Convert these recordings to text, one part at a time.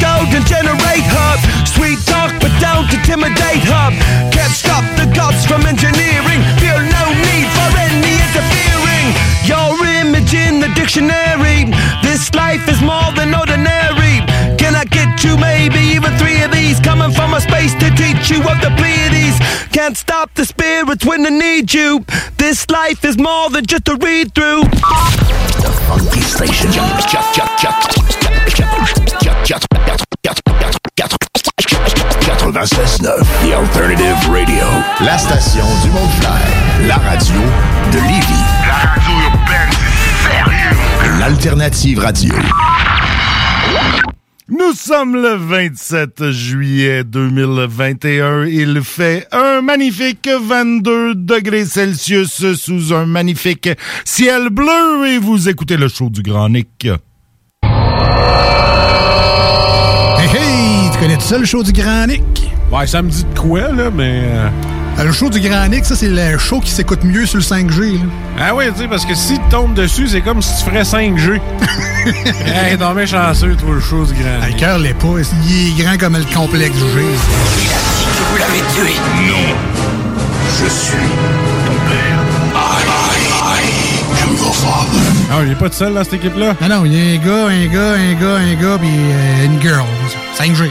golden generate hub. Sweet talk, but don't intimidate hub. Can't stop the gods from engineering. Feel no need for any interfering. Your image in the dictionary. This life is more than ordinary. Can I get you maybe even three of these? Coming from a space to teach you of the Pleiades. Can't stop the spirits when they need you. This life is more than just a read through. The Funky Station. 96.9, The Alternative Radio. La station du Mont-Clair. La radio de Lévis. La radio urbaine, c'est sérieux. L'Alternative Radio. Nous sommes le 27 juillet 2021. Il fait un magnifique 22 degrés Celsius sous un magnifique ciel bleu et vous écoutez le show du Grand Nick. Connais tout ça, le show du Grand Nick? Ouais, ça me dit de quoi, là, mais... euh, Le show du Grand Nick, ça, c'est le show qui s'écoute mieux sur le 5G. là. Ah oui, tu sais, parce que si tu tombes dessus, c'est comme si tu ferais 5G. hey, non, mais chanceux, toi, le show du grand. Ah, Le cœur l'est pas. Il est grand comme le complexe G. Vous l'avez tué. Non. Je suis ton père. I, I, I am your father. Ah, il est pas tout seul dans cette équipe-là? Non, non, il y a un gars, un gars, un gars, un gars, puis euh, une girl. 5G.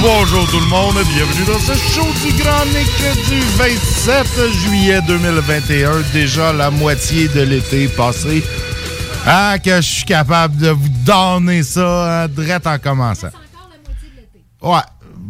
Bonjour tout le monde, bienvenue dans ce show du Grand Nick du 27 juillet 2021. Déjà la moitié de l'été passé. Ah, que je suis capable de vous donner ça hein, direct en commençant. Ouais.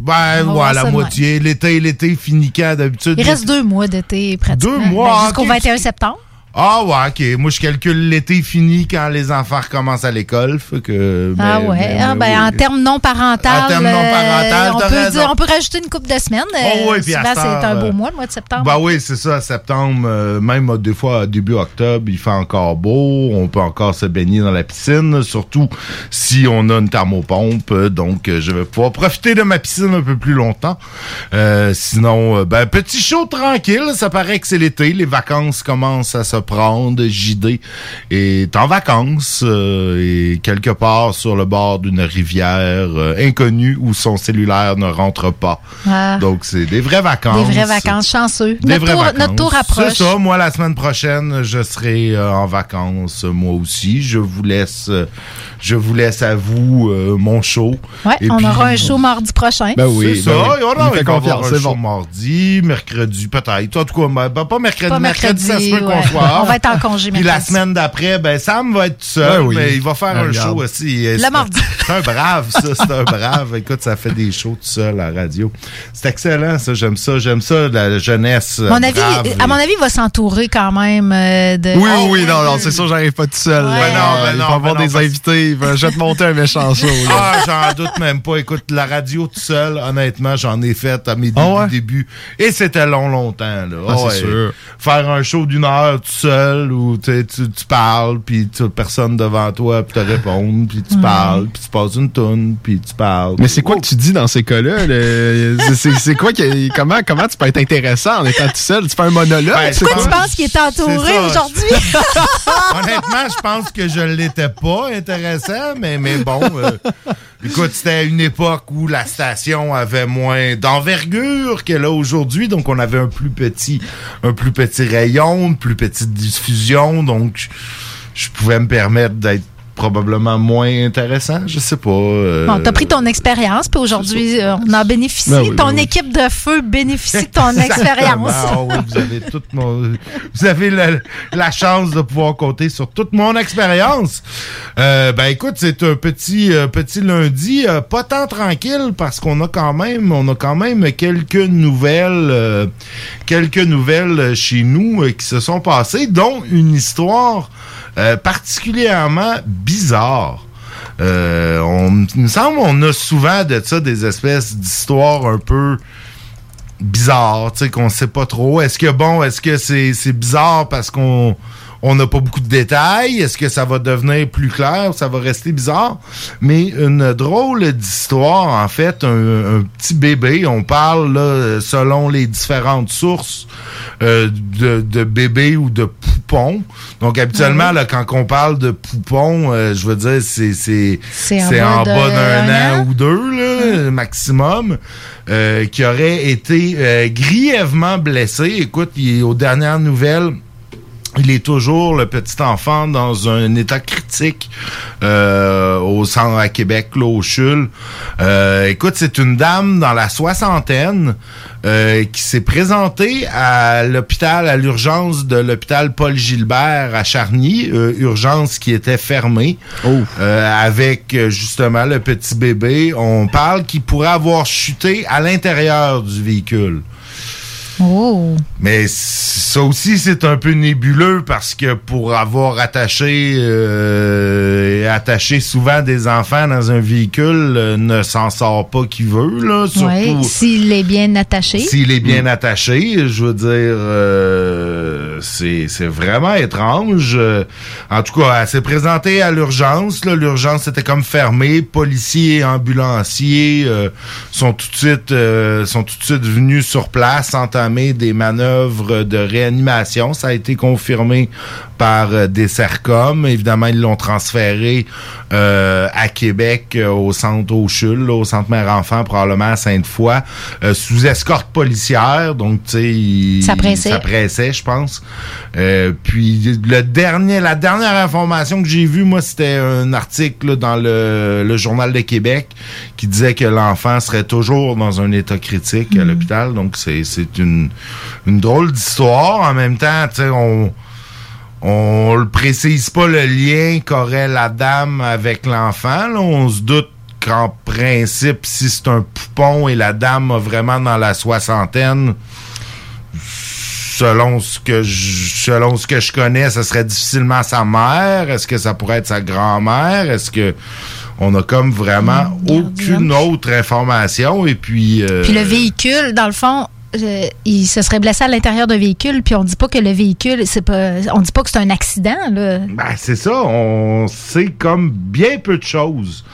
Ben, On ouais, la moitié. L'été, l'été finit quand d'habitude? Il reste deux mois d'été pratiquement. Deux mois, Ben, Jusqu'au ok. 21 septembre. Ah ouais, ok. Moi, je calcule l'été fini quand les enfants recommencent à l'école. Que. ah mais- ouais. mais- Ah, ben, oui. En termes non parental. En termes non parental, on, peut dire- on peut rajouter une couple de semaines. Oh oui, cette c'est un beau euh, mois, le mois de septembre. Ben oui, c'est ça, septembre, euh, même euh, des fois début octobre, il fait encore beau, on peut encore se baigner dans la piscine, surtout si on a une thermopompe, euh, donc euh, je vais pouvoir profiter de ma piscine un peu plus longtemps. Euh, sinon, euh, ben petit show tranquille, ça paraît que c'est l'été, les vacances commencent à se prendre, JD est en vacances euh, et quelque part sur le bord d'une rivière euh, inconnue où son cellulaire ne rentre pas. Ah. Donc c'est des vraies vacances. Des vraies vacances, chanceux. Des notre, vraies tour, vacances. notre tour approche. C'est ça. Moi, la semaine prochaine, je serai euh, en vacances, moi aussi. Je vous laisse, je vous laisse à vous euh, mon show. Ouais, Et on puis- aura un show mardi prochain. c'est ça. Il y aura fait il va y avoir confiance, un c'est show bon. mardi, mercredi, peut-être. En tout cas, ben, ben, pas mercredi. Pas mercredi, ça se peut mercredi, qu'on soit off. On va être en congé Puis la semaine d'après, ben Sam va être tout seul, Ben oui. mais il va faire Ben, un regarde. show aussi. Le C'est- mardi. C'est un brave, ça. C'est un brave. Écoute, ça fait des shows tout seul à la radio. C'est excellent, ça. J'aime ça. J'aime ça, la jeunesse. euh, Mon avis, à mon avis, il va s'entourer quand même euh, de. Oui, oui, oui, non, non, c'est sûr, j'arrive pas tout seul. Ouais. Ben non, ben il non, va avoir non, des parce- invités. il va- Je vais te monter un méchant show. là. Ah, j'en doute même pas. Écoute, la radio tout seul, honnêtement, j'en ai fait à mes débuts, Ah ouais? débuts. Et c'était long, longtemps, là. Ah, c'est Ouais. sûr. Faire un show d'une heure tout seul où tu, tu, parles, puis tu as personne devant toi pour te répondre, puis tu parles, puis tu passes une toune, puis tu parles. Mais c'est quoi que tu dis dans ces cas-là? c'est- quoi que, comment, comment tu peux être intéressant en étant tout seul? Tu fais un monologue? Ben, Pourquoi quoi? tu penses qu'il est entouré aujourd'hui? Honnêtement, je pense que je l'étais pas intéressant, mais, mais bon. euh, écoute, c'était une époque où la station avait moins d'envergure qu'elle a aujourd'hui, donc on avait un plus petit, un plus petit rayon, une plus petite diffusion, donc je, pouvais me permettre d'être probablement moins intéressant, je sais pas. euh, Bon, t'as pris ton expérience, puis aujourd'hui, euh, on en bénéficie. Ben oui, ton ben oui. équipe de feu bénéficie de ton expérience. Ah oui, vous avez toute mon, vous avez la, la chance de pouvoir compter sur toute mon expérience. Euh, ben écoute, c'est un petit euh, petit lundi, pas tant tranquille parce qu'on a quand même, on a quand même quelques nouvelles, quelques nouvelles chez nous qui se sont passées, dont une histoire euh, particulièrement bizarre. Euh, on, il me semble on a souvent de ça des espèces d'histoires un peu bizarres, tu sais, qu'on sait pas trop. Est-ce que bon, est-ce que c'est c'est bizarre parce qu'on on n'a pas beaucoup de détails? Est-ce que ça va devenir plus clair ou ça va rester bizarre? Mais une drôle d'histoire, en fait, un, un petit bébé, on parle là, selon les différentes sources euh, de, de bébé ou de poupon. Donc habituellement, là, quand on parle de poupon, euh, je veux dire, c'est c'est C'est en bas d'un un an an. ou deux, là, maximum, euh, qui aurait été euh, grièvement blessé. Écoute, il est aux dernières nouvelles. Il est toujours le petit enfant dans un état critique euh, au centre à Québec, là, au CHUL. Euh, écoute, c'est une dame dans la soixantaine euh, qui s'est présentée à l'hôpital, à l'urgence de l'hôpital Paul Gilbert à Charny, urgence qui était fermée, euh, avec justement le petit bébé. On parle qu'il pourrait avoir chuté à l'intérieur du véhicule. Oh. Mais ça aussi, c'est un peu nébuleux parce que pour avoir attaché, euh, attaché souvent des enfants dans un véhicule, euh, ne s'en sort pas qui veut, là. Oui, Surtout s'il est bien attaché. s'il est bien attaché. Je veux dire, euh, c'est c'est vraiment étrange. En tout cas, elle s'est présentée à l'urgence. L'urgence était comme fermée. Policiers et ambulanciers euh, sont tout de suite euh, sont tout de suite venus sur place des manœuvres de réanimation. Ça a été confirmé par euh, des CERCOM. Évidemment, ils l'ont transféré euh, à Québec, euh, au centre au CHUL, là, au centre mère-enfant, probablement à Sainte-Foy, sous escorte policière. Donc, tu sais, il- Ça pressait. ça pressait, je pense. Puis, le dernier, la dernière information que j'ai vue, moi, c'était un article là, dans le, le Journal de Québec qui disait que l'enfant serait toujours dans un état critique à l'hôpital. Donc, c'est c'est une, une drôle d'histoire. En même temps, tu sais, on on le précise pas le lien qu'aurait la dame avec l'enfant. On se doute qu'en principe, si c'est un poupon et la dame a vraiment dans la soixantaine, selon ce que je, selon ce que je connais, ce serait difficilement sa mère. Est-ce que ça pourrait être sa grand-mère? Est-ce que on a comme vraiment aucune autre information? Et puis euh, Puis le véhicule, dans le fond, il se serait blessé à l'intérieur d'un véhicule, puis on dit pas que le véhicule, c'est pas, on dit pas que c'est un accident, là. Ben, c'est ça, on sait comme bien peu de choses.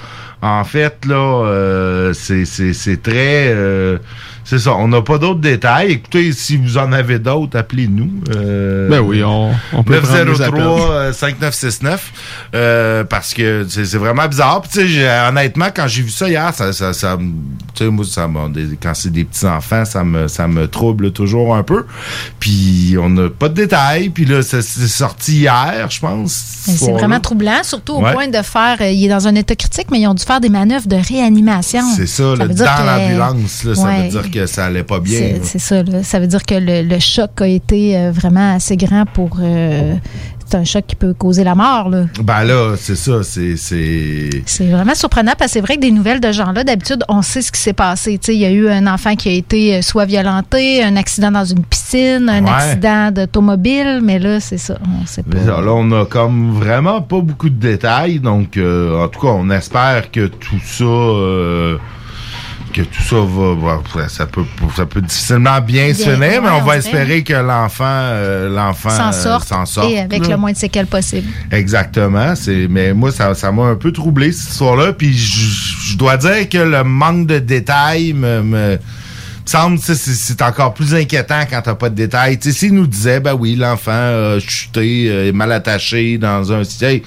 En fait, là, euh, c'est- c'est c'est très... euh, c'est ça, on n'a pas d'autres détails. Écoutez, si vous en avez d'autres, appelez-nous. Euh, Ben oui, on, on peut prendre les appels. 903-5969. Euh, parce que c'est c'est vraiment bizarre. Puis, tu sais, j'ai- honnêtement, quand j'ai vu ça hier, ça, ça, ça me- tu sais, moi, ça quand c'est des petits-enfants, ça me, ça me trouble toujours un peu. Puis, on n'a pas de détails. Puis là, ça- c'est sorti hier, je pense. C'est vraiment troublant, surtout au Ouais. point de faire. euh, il est dans un état critique, mais ils ont dû faire des manœuvres de réanimation. C'est ça, là, dans l'ambulance, là, ça Ouais. veut dire que ça allait pas bien. C'est ça. là. Ça veut dire que le, le choc a été euh, vraiment assez grand pour. euh, c'est un choc qui peut causer la mort. Là. Ben là, c'est ça, c'est. c'est- vraiment surprenant parce que c'est vrai que des nouvelles de genre-là, d'habitude, on sait ce qui s'est passé. Il y a eu un enfant qui a été euh, soit violenté, un accident dans une piscine, un Ouais. accident d'automobile, mais là, c'est ça. On sait pas. Là, on a comme vraiment pas beaucoup de détails, donc euh, en tout cas, on espère que tout ça, euh, que tout ça va, ça peut, ça peut difficilement bien, se finir, mais on on va espérer que l'enfant, euh, l'enfant S'en euh, sorte, s'en sorte, et avec là. le moins de séquelles possible. Exactement. C'est, mais moi, ça, ça m'a un peu troublé cette histoire-là. Puis je dois dire que le manque de détails me, semble, sais, c'est, encore plus inquiétant quand t'as pas de détails. S'il nous disait, ben oui, l'enfant a chuté, euh, est mal attaché dans un siège.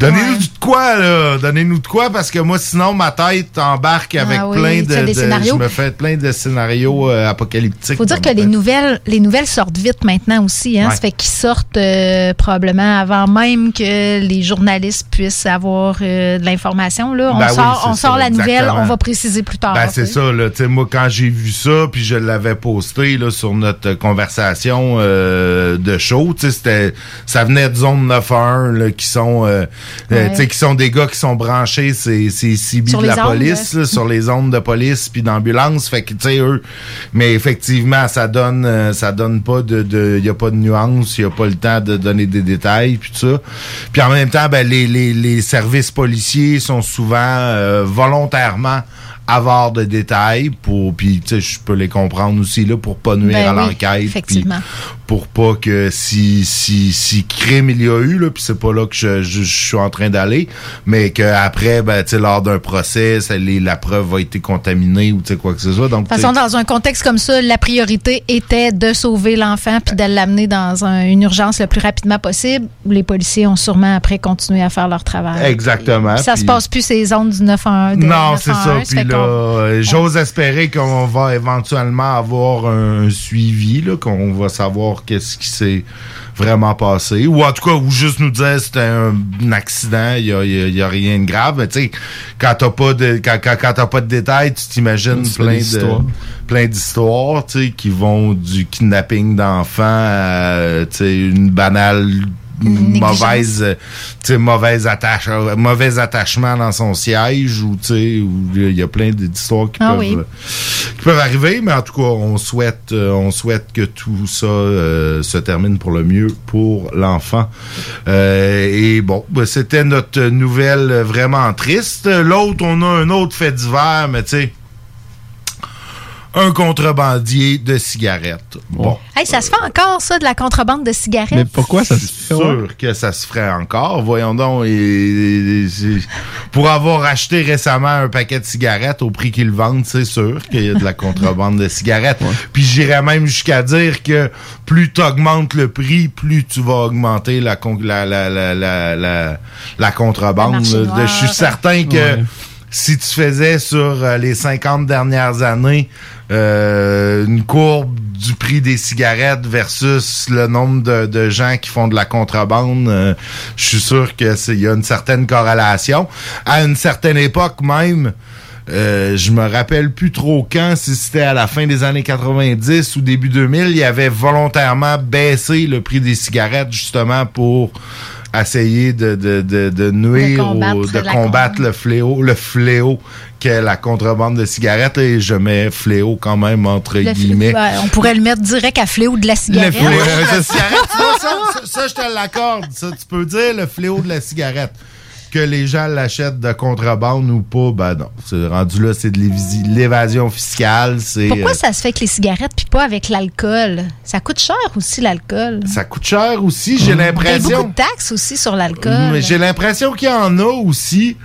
Donnez-nous de quoi, là. Donnez-nous de quoi, parce que moi, sinon, ma tête embarque avec Ah oui, plein de, des. Je me fais plein de scénarios euh, apocalyptiques. faut dire que les tête. nouvelles, les nouvelles sortent vite maintenant aussi. Hein? Ouais. Ça fait qu'ils sortent euh, probablement avant même que les journalistes puissent avoir euh, de l'information. Là. On Ben sort, on sort la nouvelle, on va préciser plus tard. Ben, c'est ça, là. Tu sais, moi, quand j'ai vu ça, puis je l'avais posté, là, sur notre conversation euh, de show, tu sais, c'était, ça venait de zone 9-1, là, qui sont, euh, Ouais. tu sais, qui sont des gars qui sont branchés, c'est, c'est CB de la ondes, police, là, sur les ondes de police puis d'ambulance. Fait que, tu sais, eux, mais effectivement, ça donne, euh, ça donne pas de, de, y a pas de nuance, y a pas le temps de donner des détails puis tout ça. Puis en même temps, ben, les, les, les services policiers sont souvent euh, volontairement avares de détails pour puis tu sais je peux les comprendre aussi là pour pas nuire Ben à oui, l'enquête puis. Pour pas que si si si crime il y a eu là puis c'est pas là que je, je, je suis en train d'aller mais que après ben tu lors d'un procès les- la preuve a été contaminée ou tu sais quoi que ce soit donc De toute façon, dans un contexte comme ça, la priorité était de sauver l'enfant puis de l'amener dans un- une urgence le plus rapidement possible. Les policiers ont sûrement après continué à faire leur travail. Exactement, Ça se puis- passe plus ces zones du 911. de non, c'est 911, ça. Puis là, euh, j'ose espérer qu'on va éventuellement avoir un suivi, là, qu'on va savoir qu'est-ce qui s'est vraiment passé. Ou en tout cas, ou juste nous dire c'était un, un accident, il y a, y a- il y a rien de grave. Mais tu sais, quand t'as pas de quand, quand, quand t'as pas de détails, tu t'imagines plein de plein d'histoires, tu sais, qui vont du kidnapping d'enfants à tu sais une banale. Mauvaise euh, tu sais mauvaise attache euh, mauvais attachement dans son siège ou tu sais où il y a plein d'histoires qui Ah peuvent oui. euh, qui peuvent arriver mais en tout cas on souhaite on souhaite que tout ça euh, se termine pour le mieux pour l'enfant. Euh, et bon ben, c'était notre nouvelle vraiment triste. L'autre on a un autre fait divers mais tu sais un contrebandier de cigarettes. Bon. Hey, ça se fait encore, ça, de la contrebande de cigarettes? Mais pourquoi ça se fait? sûr que ça se ferait encore. Voyons donc. et- et- et- c'est- pour avoir acheté récemment un paquet de cigarettes au prix qu'ils le vendent, c'est sûr qu'il y a de la contrebande de cigarettes. Puis j'irais même jusqu'à dire que plus tu augmentes le prix, plus tu vas augmenter la, con- la, la, la, la, la, la contrebande. Je suis certain que Ouais. Si tu faisais sur euh, les 50 dernières années euh, une courbe du prix des cigarettes versus le nombre de, gens qui font de la contrebande, euh, je suis sûr que c'est- il y a une certaine corrélation. À une certaine époque même, euh, je me rappelle plus trop quand, si c'était à la fin des années 90 ou début 2000, il y avait volontairement baissé le prix des cigarettes justement pour essayer de, de, de, de nuire, au- de combattre con- le fléau, le fléau qu'est la contrebande de cigarettes. Et je mets fléau quand même entre Le guillemets. On pourrait le mettre direct à fléau de la Le cigarette. fléau de la cigarette, ça, ça, ça, je te l'accorde. Ça, tu peux dire le fléau de la cigarette. Que les gens l'achètent de contrebande ou pas, ben non. C'est rendu là, c'est de l'évasion fiscale. C'est Pourquoi euh, ça se fait avec les cigarettes puis pas avec l'alcool? Ça coûte cher aussi, l'alcool. ça coûte cher aussi. J'ai Il y a l'impression. beaucoup de taxes aussi sur l'alcool. Mais J'ai l'impression qu'il y en a aussi.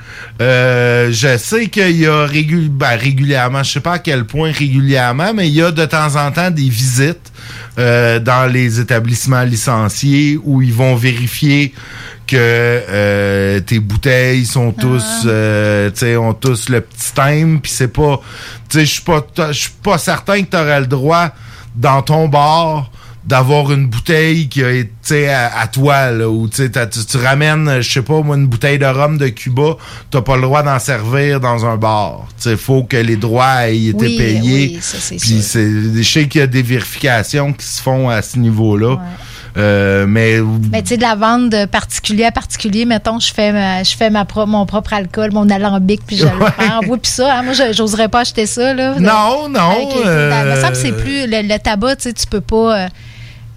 Euh, je sais qu'il y a ben, régulièrement, je sais pas à quel point régulièrement, mais il y a de temps en temps des visites euh, dans les établissements licenciés où ils vont vérifier que euh, tes bouteilles sont tous, euh, ont tous le petit thème, puis c'est pas, tu sais, je suis pas, je suis pas certain que tu aurais le droit dans ton bar d'avoir une bouteille qui a été à, à toi, là, ou tu, ramènes, je sais pas, moi, une bouteille de rhum de Cuba, t'as pas le droit d'en servir dans un bar. Il faut que les droits aient été Oui, payés. oui, ça, Puis c'est, je sais qu'il y a des vérifications qui se font à ce niveau-là. Euh, mais Mais tu sais, de la vente de particulier à particulier, mettons, je fais, ma- je fais ma pro- mon propre alcool, mon alambic, puis je le Ouais. prends. Oui, puis ça, hein, moi, je- j'oserais pas acheter ça. Là, Non, non, euh, Il me semble c'est plus. Le, le tabac, tu sais, tu peux pas. euh,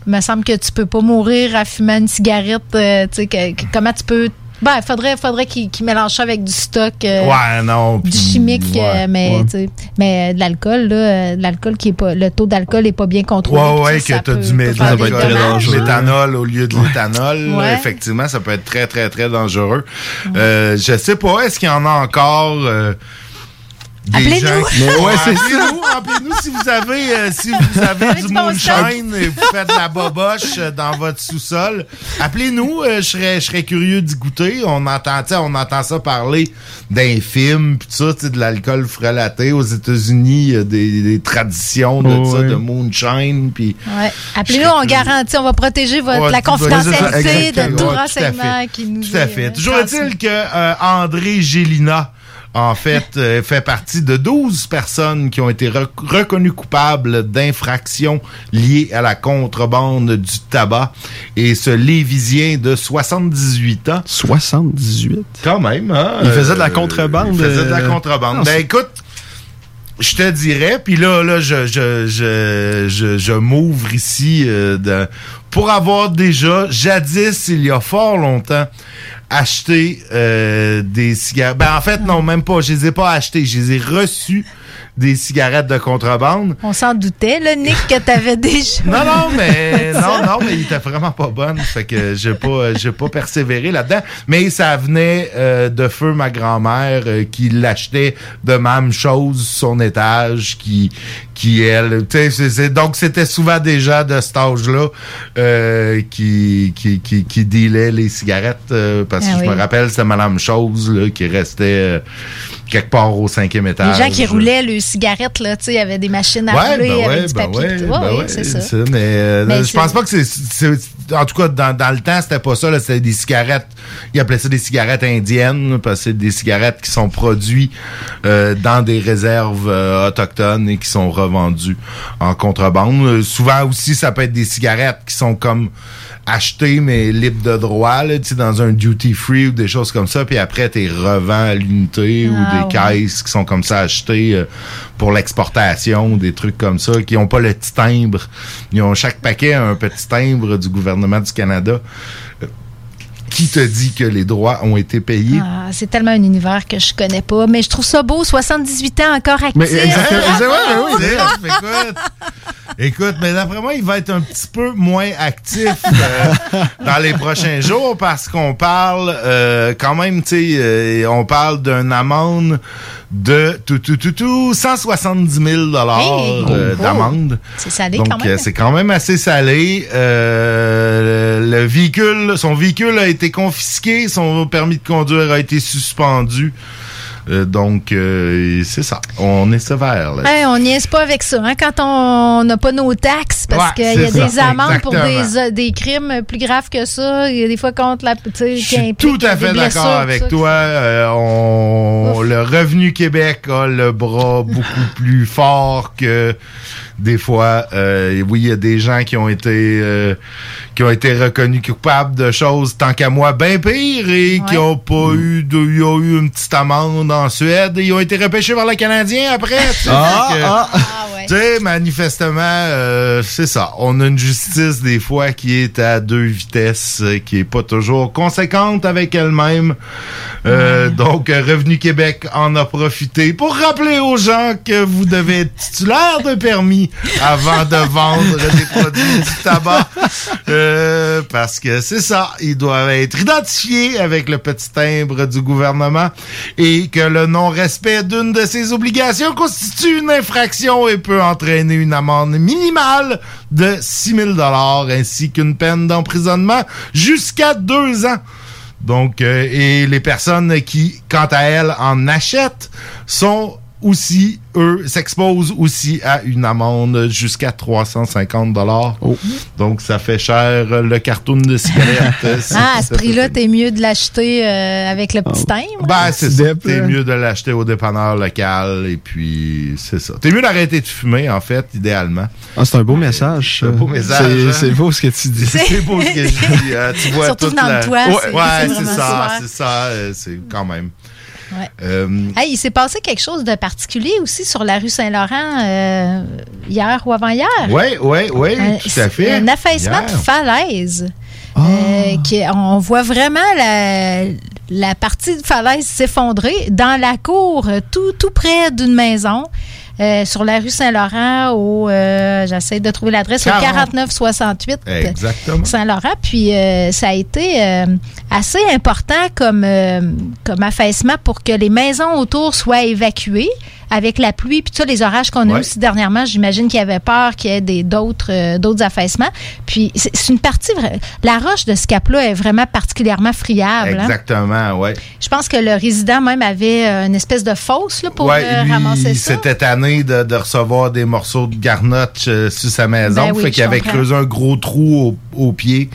me semble que tu peux pas mourir à fumer une cigarette. euh, tu sais, que- que- comment tu peux. Ben, il faudrait, faudrait qu'ils qu'ils mélangent ça avec du stock. euh, Ouais, non. Du chimique, ouais, euh, mais, ouais. tu sais, mais euh, de l'alcool, là, euh, de l'alcool qui est pas. Le taux d'alcool est pas bien contrôlé. Ouais, ouais, que t'as du peut mé- faire de des la- dommages, de là. l'éthanol au lieu de l'éthanol. Ouais. Effectivement, ça peut être très, très, très dangereux. Euh, je sais pas, est-ce qu'il y en a encore euh, Appelez-nous. gens qui- Mais ouais, c'est appelez-nous, appelez-nous si vous avez, euh, si vous avez du moonshine et vous faites de la boboche euh, dans votre sous-sol. Appelez-nous, euh, je serais, je serais curieux d'y goûter. On entend, tu sais, on entend ça parler d'un film, pis tout ça, tu sais, de l'alcool frelaté aux États-Unis, il y a des, des traditions de Oh, ça, ouais. de moonshine, puis Ouais. Appelez-nous, on garantit, on va protéger votre, Ouais, la confidentialité de tout renseignement qui nous Tout à est, fait. euh, Toujours est-il que euh, André Gélina, en fait, euh, fait partie de 12 personnes qui ont été rec- reconnues coupables d'infractions liées à la contrebande du tabac. Et ce Lévisien de 78 ans. 78? Quand même, hein? Il faisait de la Euh, contrebande, Il faisait de la euh, contrebande. non, ben écoute, je te dirais, puis là, là, je, je, je, je, je m'ouvre ici euh, de- pour avoir déjà, jadis, il y a fort longtemps, acheté euh, des cigarettes. Ben en fait, non, même pas. Je les ai pas achetés. Je les ai reçus des cigarettes de contrebande. On s'en doutait, là, Nick, que t'avais déjà. Non, non, mais non, non, mais il était vraiment pas bonne. Fait que j'ai pas, j'ai pas persévéré là-dedans. Mais ça venait euh, de feu ma grand-mère euh, qui l'achetait de même chose son étage, qui, qui elle, tu sais, donc c'était souvent déjà de cet âge-là euh, qui, qui, qui, qui dealait les cigarettes euh, parce Ah que je me rappelle c'était Madame Chose là, qui restait euh, quelque part au cinquième Les étage. gens qui roulaient le cigarette, là, tu sais, il y avait des machines à Ouais, rouler ben avec ouais, du ben papier. ouais, ben Ouais, oui, c'est ça. Mais, euh, Mais je pense pas que c'est, En tout cas, dans, dans le temps, c'était pas ça. C'était des cigarettes. Ils appelaient ça des cigarettes indiennes parce que c'est des cigarettes qui sont produites euh, dans des réserves euh, autochtones et qui sont revendues en contrebande. Euh, souvent aussi, ça peut être des cigarettes qui sont comme achetées mais libres de droit, là, dans un duty free ou des choses comme ça. Puis après, t'es revends à l'unité Ah, ou des ouais. caisses qui sont comme ça achetées euh, pour l'exportation, des trucs comme ça, qui ont pas le petit timbre. Ils ont chaque paquet a un petit timbre du gouvernement du Canada. Euh, Qui te dit que les droits ont été payés? Ah, c'est tellement un univers que je connais pas, mais je trouve ça beau, 78 ans encore actif. Mais exactement, Bravo! exactement, oui, c'est- écoute, mais d'après moi, il va être un petit peu moins actif euh, dans les prochains jours parce qu'on parle euh, quand même, tu sais, euh, on parle d'une amende de tout, tout, tout, tout, 170 000 dollars Hey! euh, Oh! d'amende. C'est salé Donc, quand même. euh, c'est quand même assez salé. Euh, le véhicule, son véhicule a été confisqué, son permis de conduire a été suspendu. Euh, donc, euh, c'est ça. On est sévère. Là. Hey, on niaise pas avec ça, hein, quand on n'a pas nos taxes, parce Ouais, qu'il y a des amendes pour des, euh, des crimes plus graves que ça. Il y a des fois contre la. Je suis tout à fait d'accord avec ça. toi. Euh, on, le Revenu Québec a le bras beaucoup plus fort que des fois. Euh, oui, il y a des gens qui ont été euh, qui ont été reconnus coupables de choses tant qu'à moi bien pire et qui ont pas eu de, ils ont eu une petite amende en Suède et ils ont été repêchés par le Canadien après. Ah, ah. Tu sais, manifestement, euh, c'est ça. On a une justice des fois qui est à deux vitesses, euh, qui est pas toujours conséquente avec elle-même. Euh, Donc, euh, Revenu Québec en a profité pour rappeler aux gens que vous devez être titulaire de permis avant de vendre des produits du tabac. Euh, parce que c'est ça, ils doivent être identifiés avec le petit timbre du gouvernement et que le non-respect d'une de ces obligations constitue une infraction et peut entraîner une amende minimale de 6 000 ainsi qu'une peine d'emprisonnement jusqu'à deux ans. Donc, euh, et les personnes qui, quant à elles, en achètent sont aussi, eux, s'exposent aussi à une amende jusqu'à 350 dollars. Donc, ça fait cher le carton de cigarette. Ah, à ce prix-là, t'es mieux de l'acheter euh, avec le petit timbre? Ben, c'est ça. T'es mieux de l'acheter au dépanneur local et puis c'est ça. T'es mieux d'arrêter de fumer, en fait, idéalement. Ah, c'est un beau message. C'est un beau message, C'est- hein? C'est beau ce que tu dis. C'est beau ce que je dis. hein. Tu vois Surtout toute de la- toi, Ouais, c'est- ouais, ça, c'est ça. euh, C'est quand même. Ouais. Euh, Hey, il s'est passé quelque chose de particulier aussi sur la rue Saint-Laurent euh, hier ou avant-hier? Oui, oui, oui, Un- tout à fait. Un affaissement Hier. de falaise. Ah. Euh, qui- on voit vraiment la, la partie de falaise s'effondrer dans la cour, euh, tout, tout près d'une maison. Euh, sur la rue Saint-Laurent, au euh, j'essaie de trouver l'adresse, au 40. 4968 Exactement. Saint-Laurent. Puis euh, ça a été euh, assez important comme, euh, comme affaissement pour que les maisons autour soient évacuées avec la pluie puis tous les orages qu'on a Ouais. eu aussi dernièrement. J'imagine qu'il y avait peur qu'il y ait des- d'autres euh, d'autres affaissements. Puis c'est une partie... La roche de ce cap-là est vraiment particulièrement friable. hein. Exactement, oui. Je pense que le résident même avait euh, une espèce de fosse là, pour ouais, euh, lui, ramasser il ça. s'était tanné de, de recevoir des morceaux de garnotte euh, sur sa maison. Ben oui, fait qu'il avait comprends. creusé un gros trou au, au pied.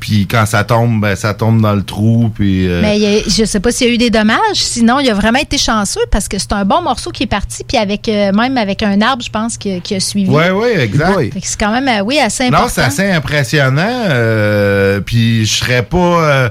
Puis quand ça tombe, ben, ça tombe dans le trou. Puis, euh, Mais a- je sais pas s'il y a eu des dommages. Sinon, il a vraiment été chanceux parce que c'est un bon morceau qui est parti. Puis avec euh, même avec un arbre, je pense, qui, a- qui a suivi. Ouais, ouais, exact. Fait que C'est quand même, euh, oui, assez important. Non, c'est assez impressionnant. puis je serais pas.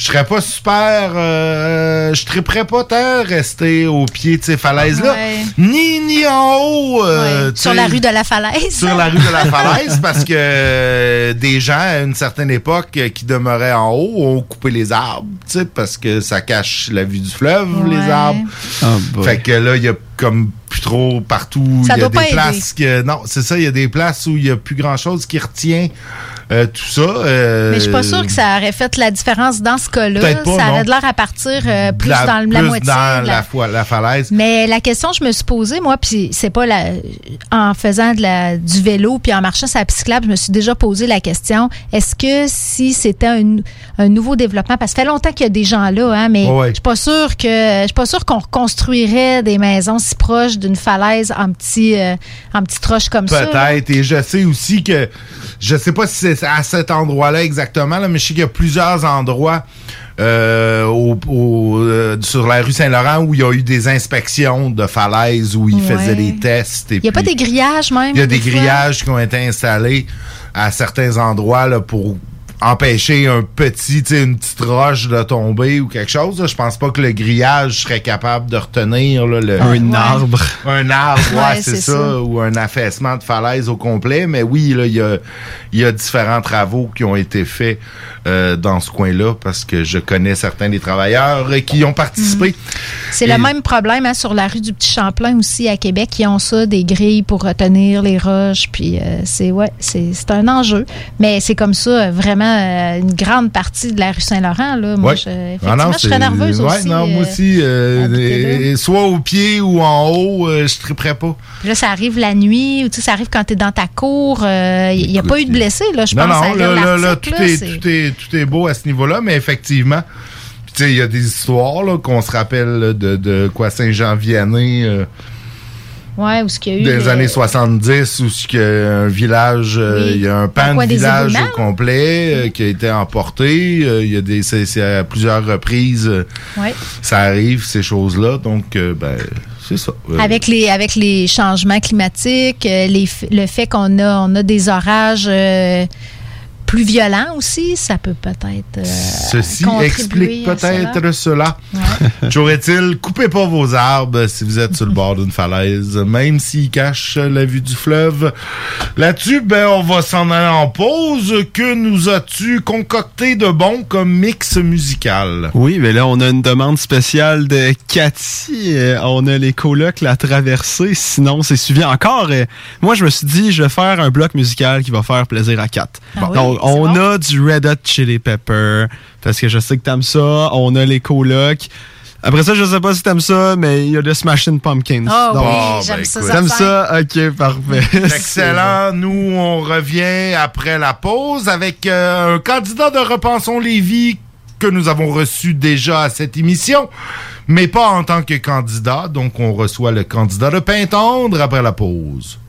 Euh, je serais pas super. euh, je triperais pas tant rester au pied de ces falaises-là. Ouais. Ni, ni en haut. euh, Ouais, Sur la rue de la falaise. Sur la rue de la falaise, parce que euh, des gens, à une certaine époque, euh, qui demeuraient en haut, ont coupé les arbres, tu sais, parce que ça cache la vue du fleuve, Ouais. les arbres. Ah. Fait que là, il y a comme plus trop partout. Ça Il y a doit pas des places que. Non, c'est ça, il y a des places où il y a plus grand chose qui retient euh, tout ça. euh, Mais je suis pas sûre que ça aurait fait la différence dans ce cas-là. Pas, Ça non. aurait de l'air à partir euh, plus la- dans la plus moitié. dans la, la- falaise. Mais la question que je me suis posée, moi, puis c'est pas la, en faisant de la, du vélo puis en marchant sur la cyclable, je me suis déjà posé la question est-ce que si c'était un, un nouveau développement, parce que ça fait longtemps qu'il y a des gens là, hein, mais ouais. je suis pas sûre que je suis pas sûre qu'on reconstruirait des maisons si proches d'une falaise en petit euh, en petite roche comme ça. Peut-être. Et je sais aussi que, je sais pas si c'est à cet endroit-là exactement, là, mais je sais qu'il y a plusieurs endroits euh, au- au, euh, sur la rue Saint-Laurent où il y a eu des inspections de falaises, où ils Ouais. faisaient des tests. Il y a pas des grillages même. Il y a des fois? grillages qui ont été installés à certains endroits là, pour empêcher un petit, tu sais, une petite roche de tomber ou quelque chose. là. Je pense pas que le grillage serait capable de retenir là, le, Un arbre. un arbre, ouais, Ouais, c'est ça, ça. ou un affaissement de falaise au complet. Mais oui, là, il y a, il y a différents travaux qui ont été faits euh, dans ce coin-là parce que je connais certains des travailleurs euh, qui ont participé. C'est Et- le même problème hein, sur la rue du Petit Champlain aussi à Québec. Ils ont ça, des grilles pour retenir les roches. Puis euh, c'est ouais, c'est c'est un enjeu. Mais c'est comme ça, euh, vraiment une grande partie de la rue Saint-Laurent. Là. Moi, Ouais. je, Ah effectivement, non, je serais c'est- nerveuse ouais, aussi. non, moi aussi, soit au pied ou en haut, je triperais pas. Puis Là, ça arrive la nuit, ou ça arrive quand tu es dans ta cour. Il n'y a pas eu de blessés, là, je non, pense. non, à là, là, là, tout, est, c'est- tout, est, tout est beau à ce niveau-là, mais effectivement, il y a des histoires qu'on se rappelle là, de, de quoi Saint-Jean-Vianney. euh, Ouais, où ce qu'il y a eu. des euh, années 70 où ce que un village euh, Oui. il y a un pan de village au complet euh, qui a été emporté Euh, il y a des c'est à plusieurs reprises euh, ouais. ça arrive ces choses-là donc euh, ben c'est ça Euh, Avec les, avec les changements climatiques, euh, les, le fait qu'on a, on a des orages euh, plus violents aussi, ça peut peut-être. euh, Ceci explique peut-être cela. Ouais. Toujours est-il, coupez pas vos arbres si vous êtes sur le bord d'une falaise, même s'ils cachent la vue du fleuve. Là-dessus, ben, on va s'en aller en pause. Que nous as-tu concocté de bon comme mix musical? Oui, mais là, on a une demande spéciale de Cathy. Euh, on a les colocs, la traversée. Sinon, c'est suivi encore. euh, moi, je me suis dit, je vais faire un bloc musical qui va faire plaisir à Kat. Ah oui, Donc, c'est on bon? a du Red Hot Chili Pepper, parce que je sais que t'aimes ça. On a les colocs. Après ça, je sais pas si t'aimes ça, mais il y a de Smashing Pumpkins. Ah Donc, oui, j'aime ben, ça. T'aimes ça? Ok, parfait. Excellent. Nous, on revient après la pause avec euh, un candidat de Repensons Lévis que nous avons reçu déjà à cette émission, mais pas en tant que candidat. Donc, on reçoit le candidat de Pintendre après la pause.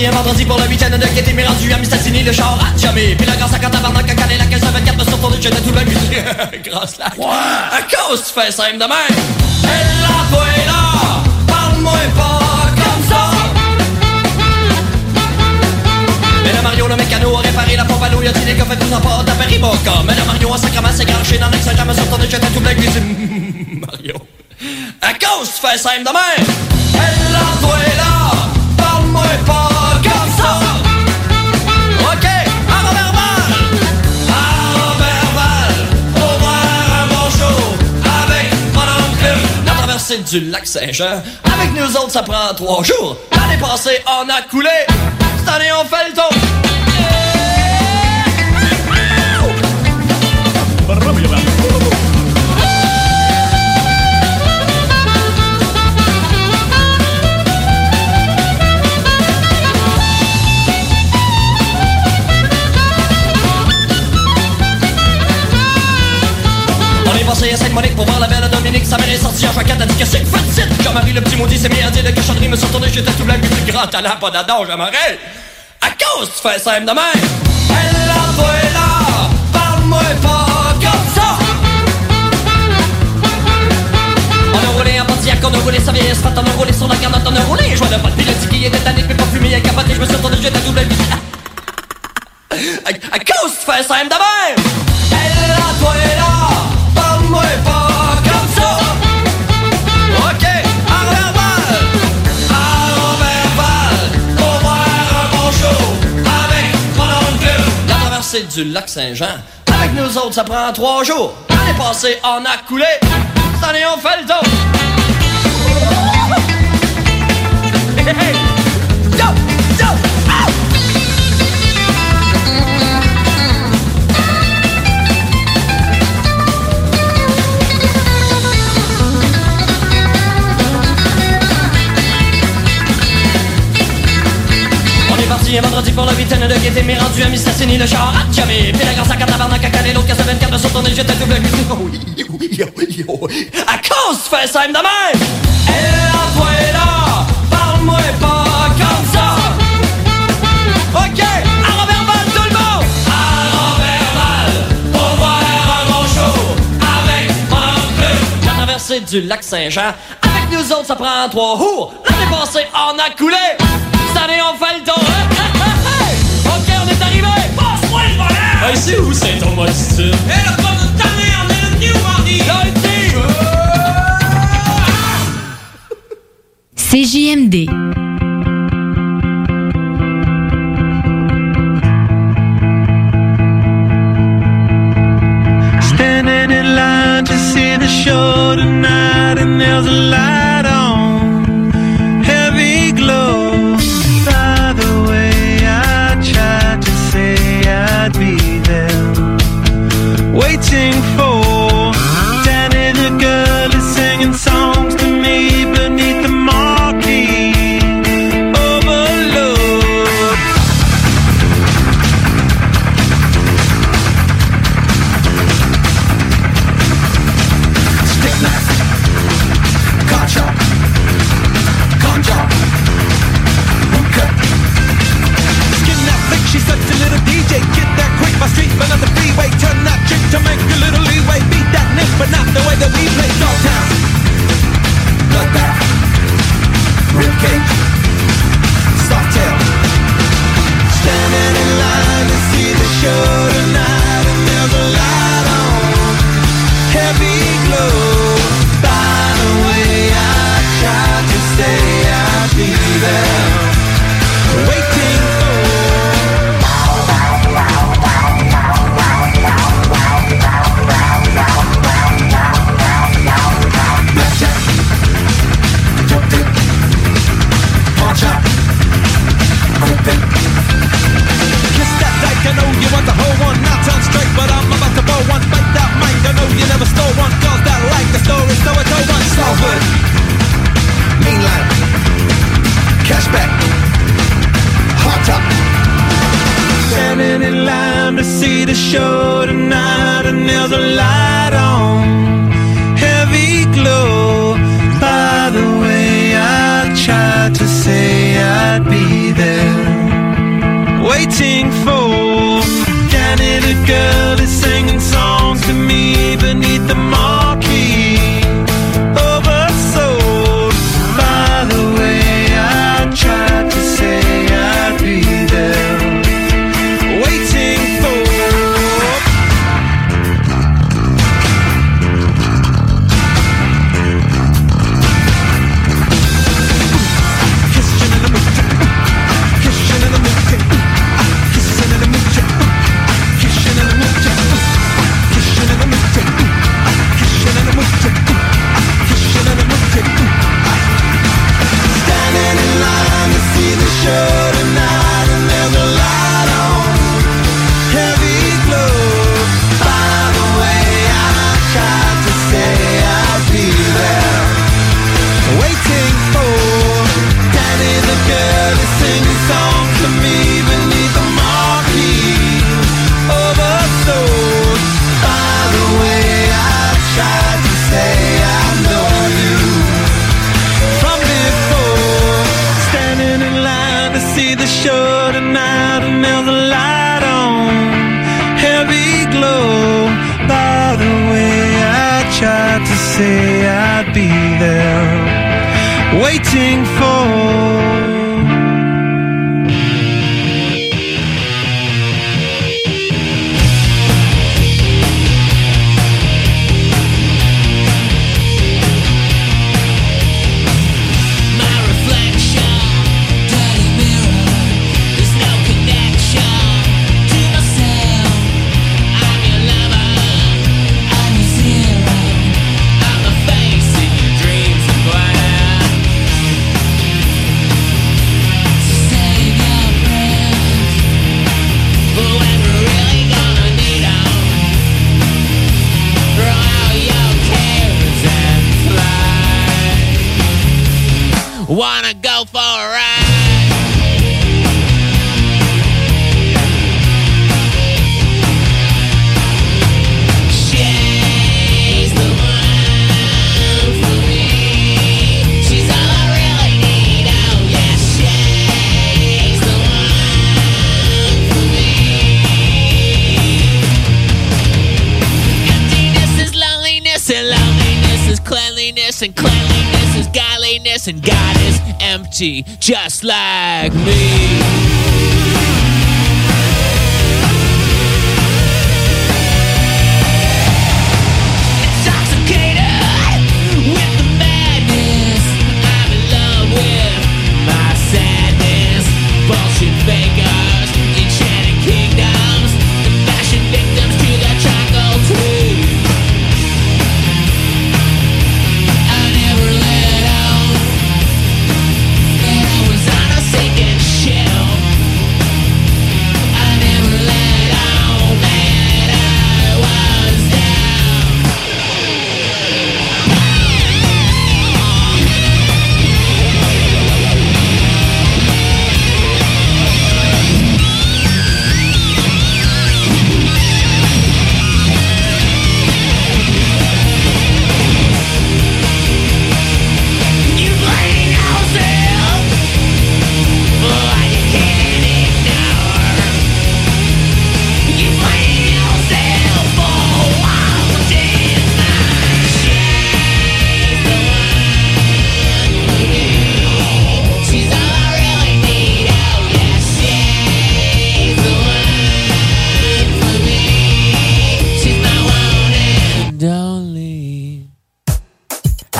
Parti un vendredi pour le week-end de Gaieté mais rendu à Mistassini, le char a jamais Puis la grâce à quand tabarnak à Calais, la caisse de 24 me tournés, j'étais tout le Grâce là Ouais. À cause tu fais simple de même. Elle là, toi et là Parle-moi pas comme ça. Mais le Mario, le mécano, a réparé la pompe à l'eau, y'a dit les gars, faites-vous en pas, t'as Boca Mais le Mario, en sacrament, s'est granché dans l'ex-saint-jean, me tournés, j'étais tout le Mario À cause tu fais simple de même. Elle là, toi et là Parle-moi pas du lac Saint-Jean. Avec nous autres ça prend trois jours. L'année passée on a coulé. Cette année on fait le tour On est passé à Sainte-Monique pour voir la belle Dominique. Sa mère est sortie en a dit que c'est que faites Jean-Marie le petit maudit s'est mis à dire de cochonnerie Me suis retourné, j'étais tout blanc, plus grand talent, pas d'adon, Jean-Marie À cause tu fais simple de Elle là, toi et là. Parle-moi pas comme ça. On a roulé en Pontiac, on a roulé sa vieille asphalte. On a roulé sur la garnotte, on a roulé. Je vois pote, puis le qu'il était tannique Mais pas fumé, à capoté, je me suis retourné, j'étais tout blanc. À, cause tu fais de Elle là, toi Du lac Saint-Jean. Avec nous autres ça prend trois jours. On a coulé Cette année on fait le pour le week-end de Gaieté Mais rendu à Mistassini, le char. A jamais Puis la grâce à Catabarnak à Calais, l'autre casse 24 me sont tournés, j'étais double Oui, oui, oui, oui. À cause tu fais simple de même Elle est là, toi là Parle-moi pas comme ça. Ok, arme verbal tout le monde. Arme verbal Pour voir un bon show Avec mon oncle La traversée du lac Saint-Jean. Avec nous autres ça prend trois jours. L'année passée on a coulé. Cette année on fait le tour Hey c'est où c'est ton moditude le pas de ta mère On est le new mardi Là ici CJMD. Standing in line to see the show just like me.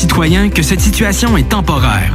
citoyens que cette situation est temporaire.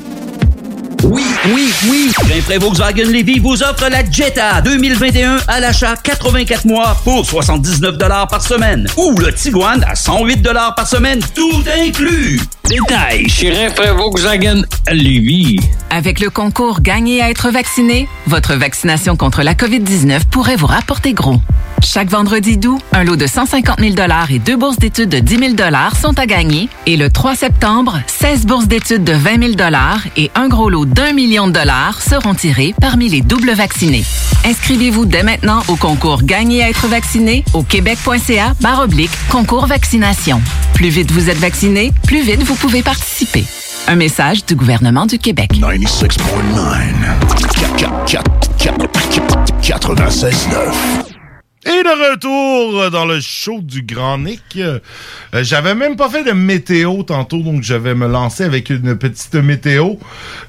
Oui, oui, oui! Rainfray Volkswagen Levy vous offre la Jetta 2021 à l'achat 84 mois pour 79 par semaine. Ou le Tiguan à 108 par semaine, tout inclus. Détail chez Rainfray Volkswagen Levy. Avec le concours Gagner à être vacciné, votre vaccination contre la COVID-19 pourrait vous rapporter gros. Chaque vendredi doux, un lot de 150 000 et deux bourses d'études de 10 000 sont à gagner. Et le 3 septembre, 16 bourses d'études de 20 000 et un gros lot d'un million de dollars seront tirés parmi les doubles vaccinés. Inscrivez-vous dès maintenant au concours Gagner à être vacciné au québec.ca concours vaccination. Plus vite vous êtes vacciné, plus vite vous pouvez participer. Un message du gouvernement du Québec. 96.9. Et de retour dans le show du Grand Nick. Euh, J'avais même pas fait de météo tantôt, donc je vais me lancer avec une petite météo.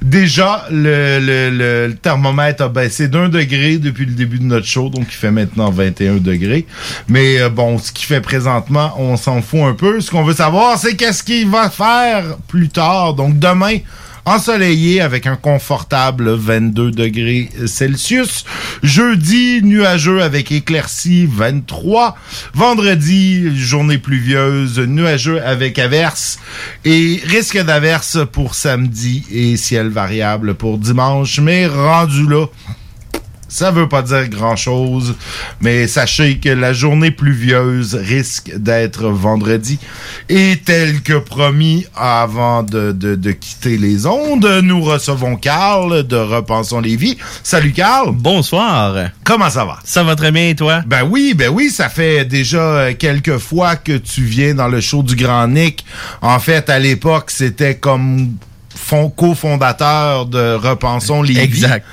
Déjà, le, le- le- thermomètre a baissé d'un degré depuis le début de notre show, donc il fait maintenant 21 degrés. Mais euh, bon, ce qu'il fait présentement, on s'en fout un peu. Ce qu'on veut savoir, c'est qu'est-ce qu'il va faire plus tard. Donc demain, ensoleillé avec un confortable 22 degrés Celsius. Jeudi, nuageux avec éclaircie 23. Vendredi, journée pluvieuse, nuageux avec averse. Et risque d'averse pour samedi et ciel variable pour dimanche. Mais rendu là, ça veut pas dire grand-chose, mais sachez que la journée pluvieuse risque d'être vendredi. Et tel que promis, avant de, de- de quitter les ondes, nous recevons Carl de Repensons les vies. Salut Carl. Bonsoir. Comment ça va? Ça va très bien et toi? Ben oui, ben oui, ça fait déjà quelques fois que tu viens dans le show du Grand Nick. En fait, à l'époque, c'était comme cofondateur de Repensons les Exact.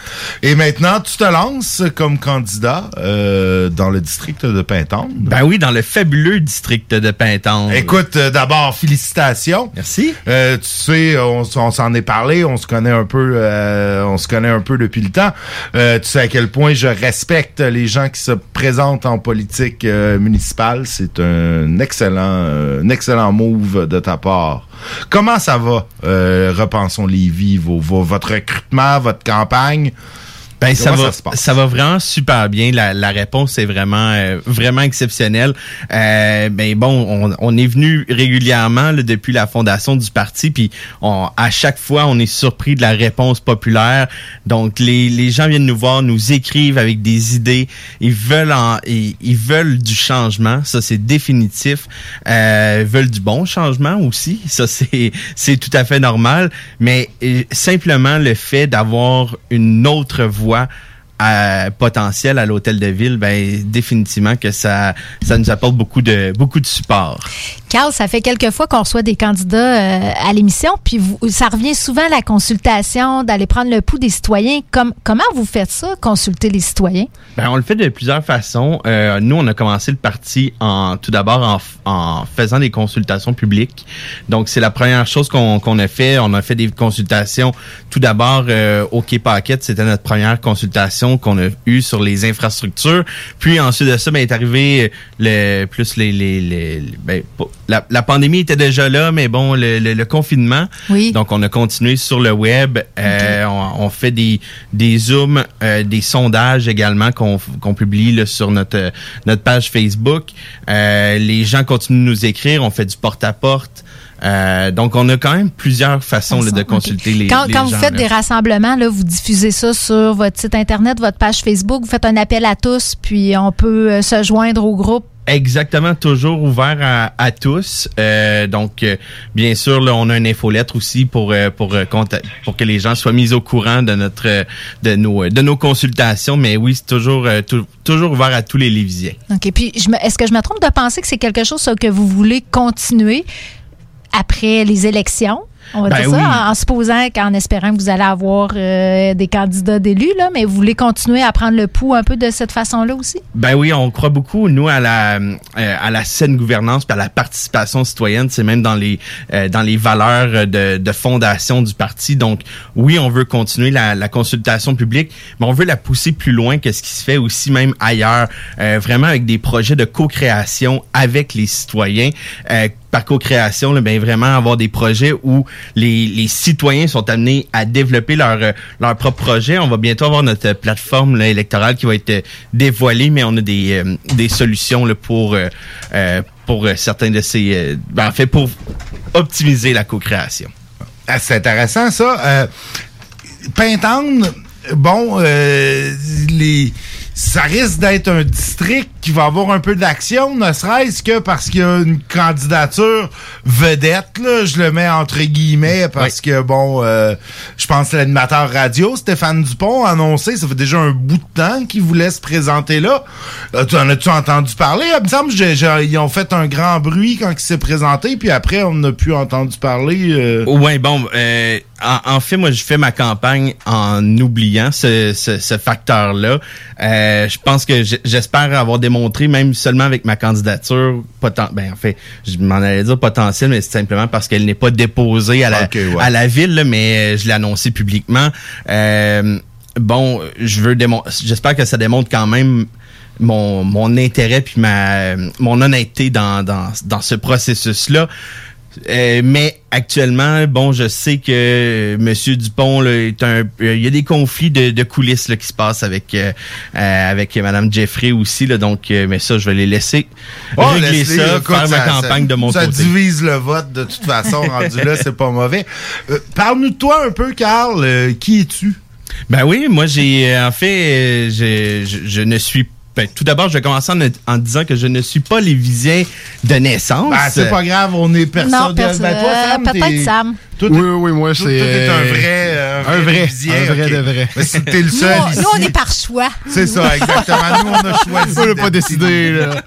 Et maintenant, tu te lances comme candidat euh, dans le district de Pintonne. Ben oui, dans le fabuleux district de Pintonne. Écoute, euh, d'abord, félicitations. Merci. Euh, tu sais, on, on s'en est parlé, on se connaît un peu, euh, on se connaît un peu depuis le temps. Euh, tu sais à quel point je respecte les gens qui se présentent en politique municipale. C'est un excellent, un excellent move de ta part. Comment ça va, euh, Repensons Lévis, vos, vos- votre recrutement, votre campagne? Ben, ça va, ça va vraiment super bien. La, la réponse est vraiment, euh, vraiment exceptionnelle. Euh, ben bon, on, on est venu régulièrement là, depuis la fondation du parti, puis on, à chaque fois, on est surpris de la réponse populaire. Donc, les, les gens viennent nous voir, nous écrivent avec des idées. Ils veulent, en, ils, ils veulent du changement. Ça, c'est définitif. Euh, ils veulent du bon changement aussi. Ça, c'est, c'est tout à fait normal. Mais euh, simplement le fait d'avoir une autre voie à potentiel à l'hôtel de ville, ben définitivement que ça ça nous apporte beaucoup de beaucoup de support. Carl, ça fait quelques fois qu'on reçoit des candidats euh, à l'émission, puis vous- ça revient souvent à la consultation, d'aller prendre le pouls des citoyens. Comme, comment vous faites ça, consulter les citoyens? Ben, on le fait de plusieurs façons. Euh, nous, on a commencé le parti en tout d'abord en, faisant des consultations publiques. Donc, c'est la première chose qu'on a fait. On a fait des consultations tout d'abord euh, au Paquette. C'était notre première consultation qu'on a eue sur les infrastructures. Puis ensuite de ça, ben, est arrivé le plus les, les, les- ben, la, la pandémie était déjà là, mais bon, le, le- le confinement. Oui. Donc, on a continué sur le web. Euh, on, on fait des, des zooms, euh, des sondages également qu'on publie là, sur notre, euh, notre page Facebook. Euh, les gens continuent de nous écrire. On fait du porte-à-porte. Euh, donc, on a quand même plusieurs façons là, de consulter les, quand les quand vous faites là. des rassemblements, là, vous diffusez ça sur votre site Internet, votre page Facebook, vous faites un appel à tous, puis on peut se joindre au groupe. Exactement, toujours ouvert à, tous. Euh, donc, euh, bien sûr, là, on a une infolettre aussi pour euh, pour euh, pour que les gens soient mis au courant de notre euh, de nos euh, de nos consultations. Mais oui, c'est toujours tou- toujours ouvert à tous les Lévisiens. OK. Puis, est-ce que je me trompe de penser que c'est quelque chose que vous voulez continuer après les élections? On va Ben dire ça, oui. en, en supposant qu'en espérant que vous allez avoir euh, des candidats d'élus, là, mais vous voulez continuer à prendre le pouls un peu de cette façon-là aussi? Ben oui, on croit beaucoup nous à la euh, à la saine gouvernance, puis à la participation citoyenne. C'est même dans les euh, dans les valeurs de, de fondation du parti. Donc oui, on veut continuer la, la consultation publique, mais on veut la pousser plus loin que ce qui se fait aussi même ailleurs, euh, vraiment avec des projets de co-création avec les citoyens. Par co-création, ben vraiment avoir des projets où les, les citoyens sont amenés à développer leur euh, leur propre projet. On va bientôt avoir notre euh, plateforme là, électorale qui va être euh, dévoilée, mais on a des des solutions là, pour pour certains de ces ben, en fait pour optimiser la co-création. Ah, c'est intéressant, ça. Euh, bon, les, ça risque d'être un district qui va avoir un peu d'action, ne serait-ce que parce qu'il y a une candidature vedette, là, je le mets entre guillemets, parce que, bon, euh, je pense que l'animateur radio, Stéphane Dupont, a annoncé, ça fait déjà un bout de temps qu'il voulait se présenter là. Euh, tu en as-tu entendu parler? Il me semble qu'ils ont fait un grand bruit quand il s'est présenté, puis après, on n'a plus entendu parler. euh, Ouais, bon, euh, en, en fait, moi, je fais ma campagne en oubliant ce, ce, ce facteur-là. Euh, je pense que j'espère avoir démontré, même seulement avec ma candidature, poten- ben, en fait, je m'en allais dire potentiel, mais c'est simplement parce qu'elle n'est pas déposée à la, Ok, ouais. à la ville, là, mais euh, je l'ai annoncé publiquement. Euh, bon, je veux démontrer, j'espère que ça démontre quand même mon, mon intérêt puis ma mon honnêteté dans, dans, dans ce processus-là. Euh, mais actuellement, bon, je sais que Monsieur Dupont là, est un, euh, il y a des conflits de, de coulisses là, qui se passent avec euh, euh, avec Madame Jeffrey aussi là, donc mais ça, je vais les laisser Oh, régler ça, écoute, faire ma ça- campagne ça- de mon ça côté. divise le vote de toute façon, rendu là, c'est pas mauvais. Parle-nous de toi un peu, Carl. Qui es-tu? Ben oui, moi j'ai en fait je, je, je ne suis ben, tout d'abord, je vais commencer en, en disant que je ne suis pas lévisien de naissance. Ben, c'est pas grave, on est personne. Non, perso- Ben, toi, Sam, euh, peut-être t'es- Sam. Toi, Oui, oui, moi, c'est. toi, t'es un vrai, euh, un vrai, un vrai de vrai. Mais si t'es le Nous, seul nous, on est par choix. C'est ça, exactement. Nous, on a choisi. On n'a de- pas décidé, là.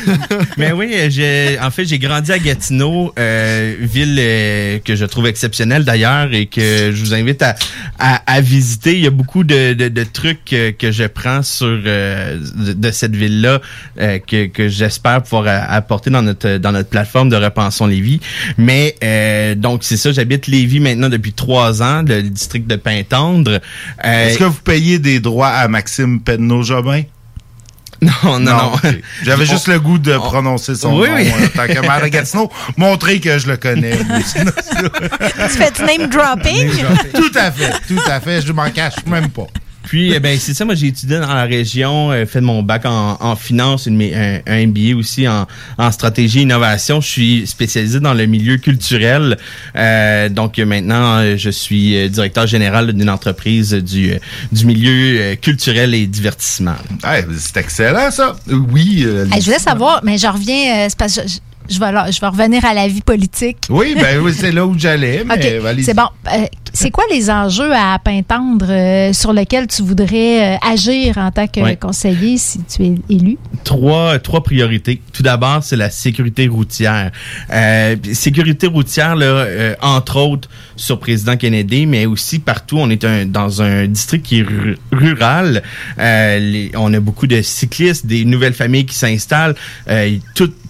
Mais oui, j'ai en fait j'ai grandi à Gatineau, euh, ville euh, que je trouve exceptionnelle d'ailleurs et que je vous invite à, à, à visiter. Il y a beaucoup de, de, de trucs euh, que je prends sur euh, de, de cette ville-là euh, que, que j'espère pouvoir apporter dans notre dans notre plateforme de Repensons Lévis. Mais euh, donc c'est ça, j'habite Lévis maintenant depuis trois ans, le district de Pintendre. Euh, Est-ce que vous payez des droits à Maxime Penneau-Jobin? non, non. J'avais juste le goût de prononcer son Oui, nom oui. en tant que maire de Gatineau. Montrer que je le connais. Tu fais du name dropping? tout à fait, tout à fait. Je m'en cache même pas. Puis, eh ben, c'est ça, moi, j'ai étudié dans la région, euh, fait mon bac en, en finance, une, un, un MBA aussi en, en stratégie et innovation. Je suis spécialisé dans le milieu culturel. Euh, donc, maintenant, euh, je suis directeur général d'une entreprise du, du milieu culturel et divertissement. c'est excellent, ça. Oui. euh, Hey, je voulais savoir, mais je reviens, euh, c'est parce que je, je vais, là- je vais revenir à la vie politique. Oui, ben oui, c'est là où j'allais. mais c'est bon. Euh, c'est quoi les enjeux à Pintendre euh, sur lesquels tu voudrais euh, agir en tant que conseiller si tu es élu? trois, trois priorités. Tout d'abord, c'est la sécurité routière. Euh, sécurité routière, là, euh, entre autres, sur Président Kennedy, mais aussi partout. On est un- dans un district qui est ru- rural. Euh, les- on a beaucoup de cyclistes, des nouvelles familles qui s'installent. Euh,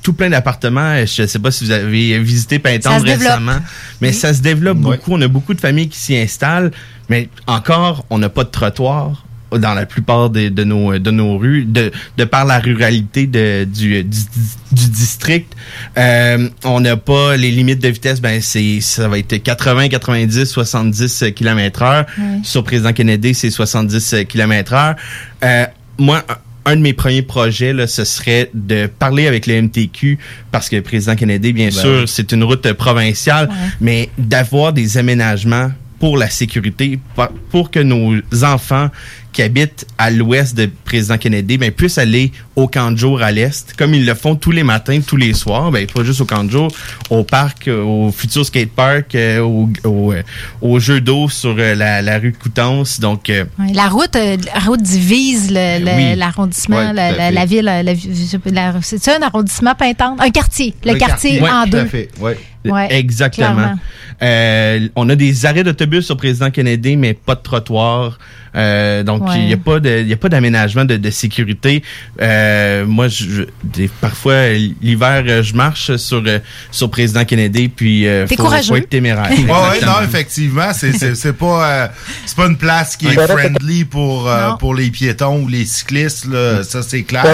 tout, plein d'appartements. Je ne sais pas si vous avez visité Pintendre récemment, mais ça se développe beaucoup. On a beaucoup de familles qui s'y installent, mais encore, on n'a pas de trottoir dans la plupart des- de, nos, de nos rues, de, de par la ruralité de, du, du, du district. Euh, on n'a pas les limites de vitesse, ben c'est ça va être 80, 90, 70 km heure. Sur Président Kennedy, c'est 70 km heure. Euh, moi, un- de mes premiers projets, là, ce serait de parler avec le MTQ, parce que Président Kennedy, bien Ben sûr, oui. c'est une route provinciale, mais d'avoir des aménagements pour la sécurité, pour que nos enfants qui habitent à l'ouest de Président Kennedy ben, puissent aller au camp de jour à l'est, comme ils le font tous les matins, tous les soirs, ben, pas juste au camp de jour, au parc, euh, au futur skate park, euh, au, au, euh, au jeu d'eau sur euh, la, la rue Coutances. Donc, la route, la route divise le- le- Oui. l'arrondissement, la, ville. La, la- c'est ça un arrondissement Pintendre? Un quartier. Le, quartier, en tout à deux. fait. Ouais. Exactement. Euh, on a des arrêts d'autobus sur Président Kennedy, mais pas de trottoir. Euh, donc, il Ouais. n'y a pas de, il y a pas d'aménagement de, de sécurité. Euh, moi, je, des- parfois, l'hiver, euh, je marche sur, euh, sur Président Kennedy, puis euh, faut, courageux. faut être téméraire. Ouais, ouais, non, effectivement, c'est c'est c'est pas euh, c'est pas une place qui est friendly pour euh, pour les piétons ou les cyclistes là, ça c'est clair.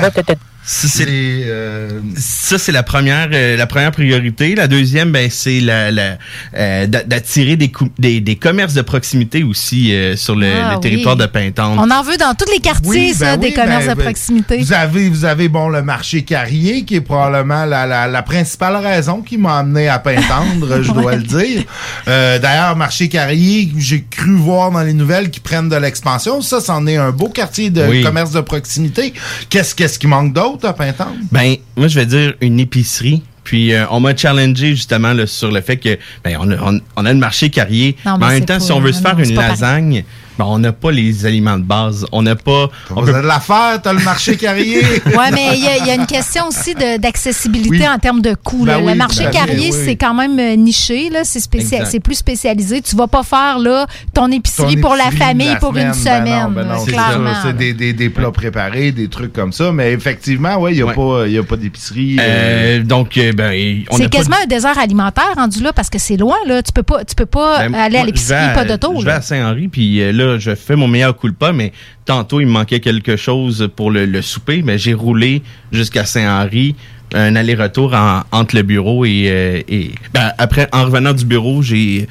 Ça, c'est Les, euh, ça, c'est la première, euh, la première priorité. La deuxième, ben, c'est la, la, euh, d'a- d'attirer des, cou- des, des commerces de proximité aussi euh, sur le, Ah, le territoire oui. de Pintendre. On en veut dans tous les quartiers, Oui, ça, ben des commerces ben, de ben, proximité. Vous avez, vous avez bon le marché Carrier qui est probablement la, la, la principale raison qui m'a amené à Pintendre, je dois le dire. Euh, D'ailleurs, marché Carrier, j'ai cru voir dans les nouvelles qui prennent de l'expansion. Ça, c'en est un beau quartier de Oui. commerce de proximité. Qu'est-ce qu'est-ce qui manque d'autre? À? Ben, moi, je vais dire une épicerie. Puis euh, on m'a challengé justement là, sur le fait que ben, on, a, on, on a le marché carrier. Non, mais mais en même temps, si on veut se faire une pareil. Ben, on n'a pas les aliments de base. On n'a pas. On Vous avez de l'affaire, t'as le marché Carrier. Oui, mais il y, a- il y a une question aussi d'accessibilité Oui. en termes de coût. Ben là. oui, le marché fait, carrier, oui. c'est quand même euh, niché, là. C'est, spécial, Exact. c'est plus spécialisé. Tu vas pas faire là, ton épicerie Ton pour la famille la pour une semaine, ben ben là, c'est des, des, des plats préparés, des trucs comme ça. Mais effectivement, ouais, il n'y a, Ouais. pas- il y a pas d'épicerie. euh, Euh, donc, euh, ben, on C'est quasiment un désert alimentaire rendu là parce que c'est loin, là. Tu peux pas, tu peux pas Ben, aller à l'épicerie, pas d'auto. Je vais là. à Saint-Henri, puis euh, là, je fais mon meilleur coup de pas, mais tantôt, il me manquait quelque chose pour le, le souper, mais j'ai roulé jusqu'à Saint-Henri, un aller-retour en- entre le bureau et... euh, et ben, après, en revenant du bureau, j'ai...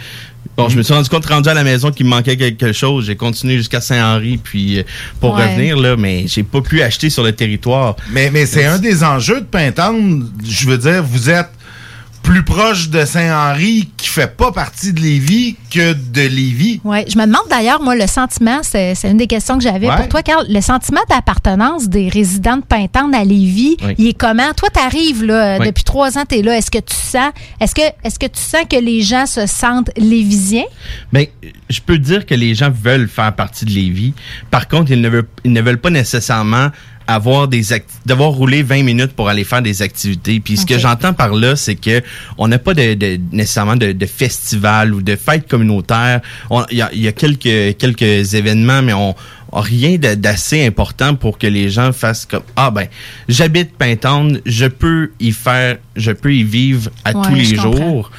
Bon, je me suis rendu compte, rendu à la maison, qu'il me manquait quelque chose. J'ai continué jusqu'à Saint-Henri, puis euh, pour Ouais. revenir, là, mais j'ai pas pu acheter sur le territoire. Mais, mais c'est un des enjeux de Pintendre. Je veux dire, vous êtes plus proche de Saint-Henri qui fait pas partie de Lévis que de Lévis. Ouais, je me demande d'ailleurs, moi, le sentiment, c'est c'est une des questions que j'avais Ouais. pour toi, Carl. Le sentiment d'appartenance des résidents de Pintendre à Lévis, Oui. il est comment? Toi, tu arrives là, Oui. depuis trois ans, tu es là. Est-ce que tu sens est-ce que est-ce que tu sens que les gens se sentent lévisiens? Ben, je peux dire que les gens veulent faire partie de Lévis. Par contre, ils ne veulent, ils ne veulent pas nécessairement avoir des devoir rouler 20 minutes pour aller faire des activités. Puis ce que j'entends par là, c'est que on n'a pas de, de- nécessairement de, de festival ou de fête communautaire. On- Il y a, y a quelques quelques événements, mais on rien d'assez important pour que les gens fassent comme ah ben j'habite Pintendre, je peux y faire, je peux y vivre à Ouais, tous les jours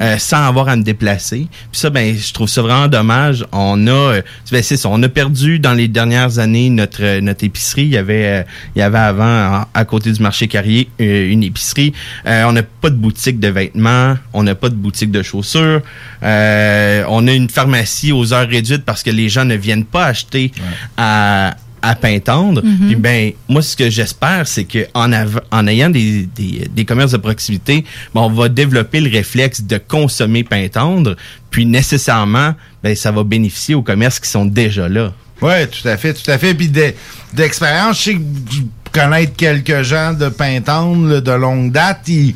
euh, sans avoir à me déplacer. Puis ça, ben, je trouve ça vraiment dommage. On a, euh, ben, c'est ça, on a perdu dans les dernières années notre euh, notre épicerie. Il y avait, euh, il y avait avant à côté du marché Carrier une épicerie. Euh, on n'a pas de boutique de vêtements, on n'a pas de boutique de chaussures. Euh, on a une pharmacie aux heures réduites parce que les gens ne viennent pas acheter à à Pintendre. Mhm. Puis ben moi ce que j'espère c'est que en ayant des, des, des commerces de proximité, ben, on va développer le réflexe de consommer Pintendre, puis nécessairement ben ça va bénéficier aux commerces qui sont déjà là. Oui, tout à fait, tout à fait. Puis de- d'expérience, je sais que je connaître quelques gens de Pintendre de longue date, il,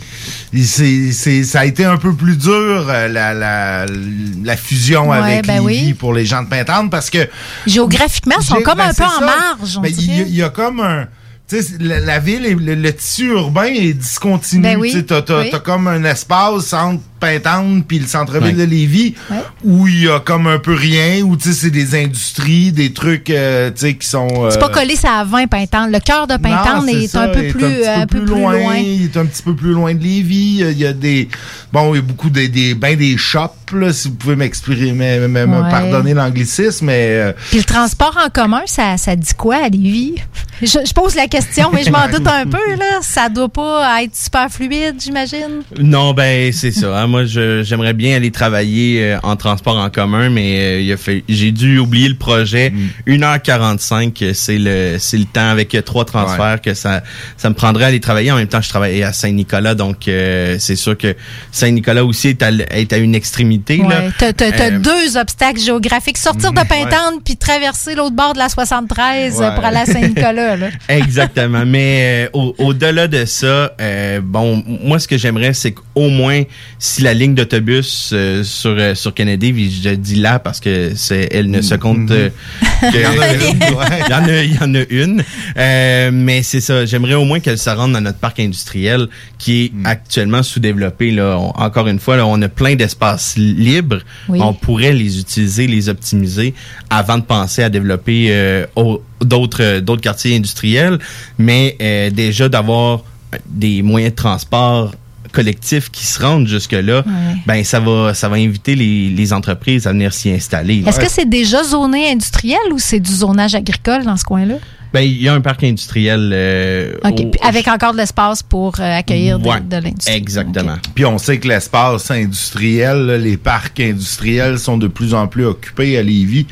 il- c'est- c'est- ça a été un peu plus dur, euh, la, la, la fusion Ouais, avec ben Lévis oui. pour les gens de Pintendre, parce que... Géographiquement, ils sont comme ben, un peu c'est en marge, Ben, il y, a- y comme un... La, la ville, et le, le tissu urbain est discontinu. Ben oui, Tu oui. t'as comme un espace entre Pintendre puis le centre-ville Ouais. de Lévis où il y a comme un peu rien, où tu sais, c'est des industries, des trucs euh, tu sais, qui sont... C'est euh, pas collé ça à 20 Pintendre. Le cœur de Pintendre non, c'est est, ça, un peu est plus, petit euh, un peu plus loin. Il est un petit peu plus loin de Lévis. Il y a des, bon, il y a beaucoup des, des ben des shops, là, si vous pouvez m'exprimer, me, me- me Ouais. pardonner l'anglicisme, mais euh, Puis le transport en commun, ça, ça dit quoi à Lévis? Je, je pose la question, mais je m'en doute un peu. Là. Ça doit pas être super fluide, j'imagine. Non, ben c'est ça. hein. Moi, j'aimerais bien aller travailler euh, en transport en commun, mais euh, il a fait, j'ai dû oublier le projet. 1h45, euh, c'est le c'est le temps avec euh, trois transferts que ça ça me prendrait à aller travailler. En même temps, je travaillais à Saint-Nicolas, donc euh, c'est sûr que Saint-Nicolas aussi est à, l- est à une extrémité. Ouais. T'as, Euh, deux obstacles géographiques. Sortir de Pintendre puis traverser l'autre bord de la 73 Ouais. pour aller à Saint-Nicolas. là. Exactement. Mais euh, au- au-delà de ça, euh, bon, moi, ce que j'aimerais, c'est qu'au moins, si la ligne d'autobus euh, sur, euh, sur Kennedy, je dis là parce que c'est, elle ne se compte euh, que- Il y en a une, ouais. il y en a, il y en a une. Euh, mais c'est ça. J'aimerais au moins qu'elle se rende dans notre parc industriel qui est actuellement sous-développé. Là. On- encore une fois, là, on a plein d'espaces libres. Oui. On pourrait les utiliser, les optimiser avant de penser à développer euh, au- d'autres euh, d'autres quartiers industriels. Mais euh, déjà d'avoir des moyens de transport collectifs qui se rendent jusque là, ben ça va ça va inviter les, les entreprises à venir s'y installer. Est-ce que c'est déjà zoné industriel ou c'est du zonage agricole dans ce coin-là? Ben, il y a un parc industriel. euh, OK. au- Puis avec encore de l'espace pour euh, accueillir de- Ouais, de, l'industrie. Exactement. Puis on sait que l'espace industriel, là, les parcs industriels sont de plus en plus occupés à Lévis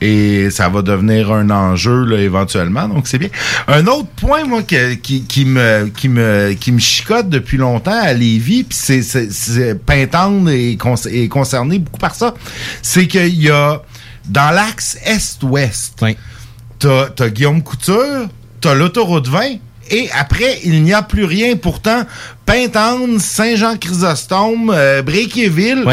et ça va devenir un enjeu là, éventuellement. Donc c'est bien. Un autre point moi que- qui, qui me qui me qui me chicote depuis longtemps à Lévis, puis c'est c'est- Pintendre est, con- est concerné beaucoup par ça, c'est qu'il y a dans l'axe est-ouest, t'as t'as Guillaume Couture, t'as l'autoroute 20 et après, il n'y a plus rien. Pourtant, Pintendre, Saint-Jean-Chrysostome, euh, Bréquéville,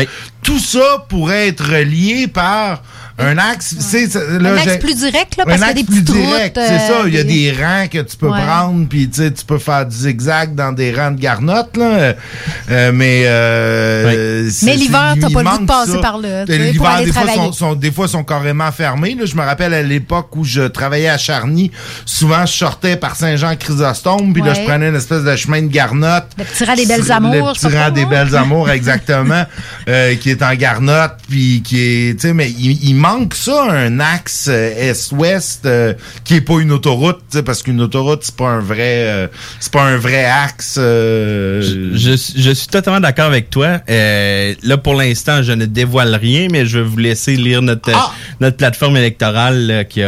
tout ça pourrait être relié par un axe. c'est- c'est- là, Un axe plus direct, là, un parce qu'il y a des plus petites direct, routes, C'est ça, il y a euh, des rangs que tu peux Ouais. prendre, puis tu sais, tu peux faire du zigzag dans des rangs de garnottes, là. Euh, mais euh, c'est- Mais l'hiver, t'as pas le goût de passer ça. par là, L'hiver, aller des fois, travailler. sont, sont- des fois, sont carrément fermés. Là. Je me rappelle à l'époque où je travaillais à Charny, souvent, je sortais par Saint-Jean-Chrysostome, puis là, Ouais. je prenais une espèce de chemin de garnotte. Le petit rang des belles Le amours. je petit rang des comment. belles amours, exactement, euh, qui est en garnotte, puis qui est, tu sais, mais il, il manque ça, un axe euh, est-ouest euh, qui est pas une autoroute, parce qu'une autoroute c'est pas un vrai, euh, c'est pas un vrai axe. Je, je suis totalement d'accord avec toi. Euh, là, pour l'instant, je ne dévoile rien, mais je vais vous laisser lire notre, Ah! notre plateforme électorale là, qui,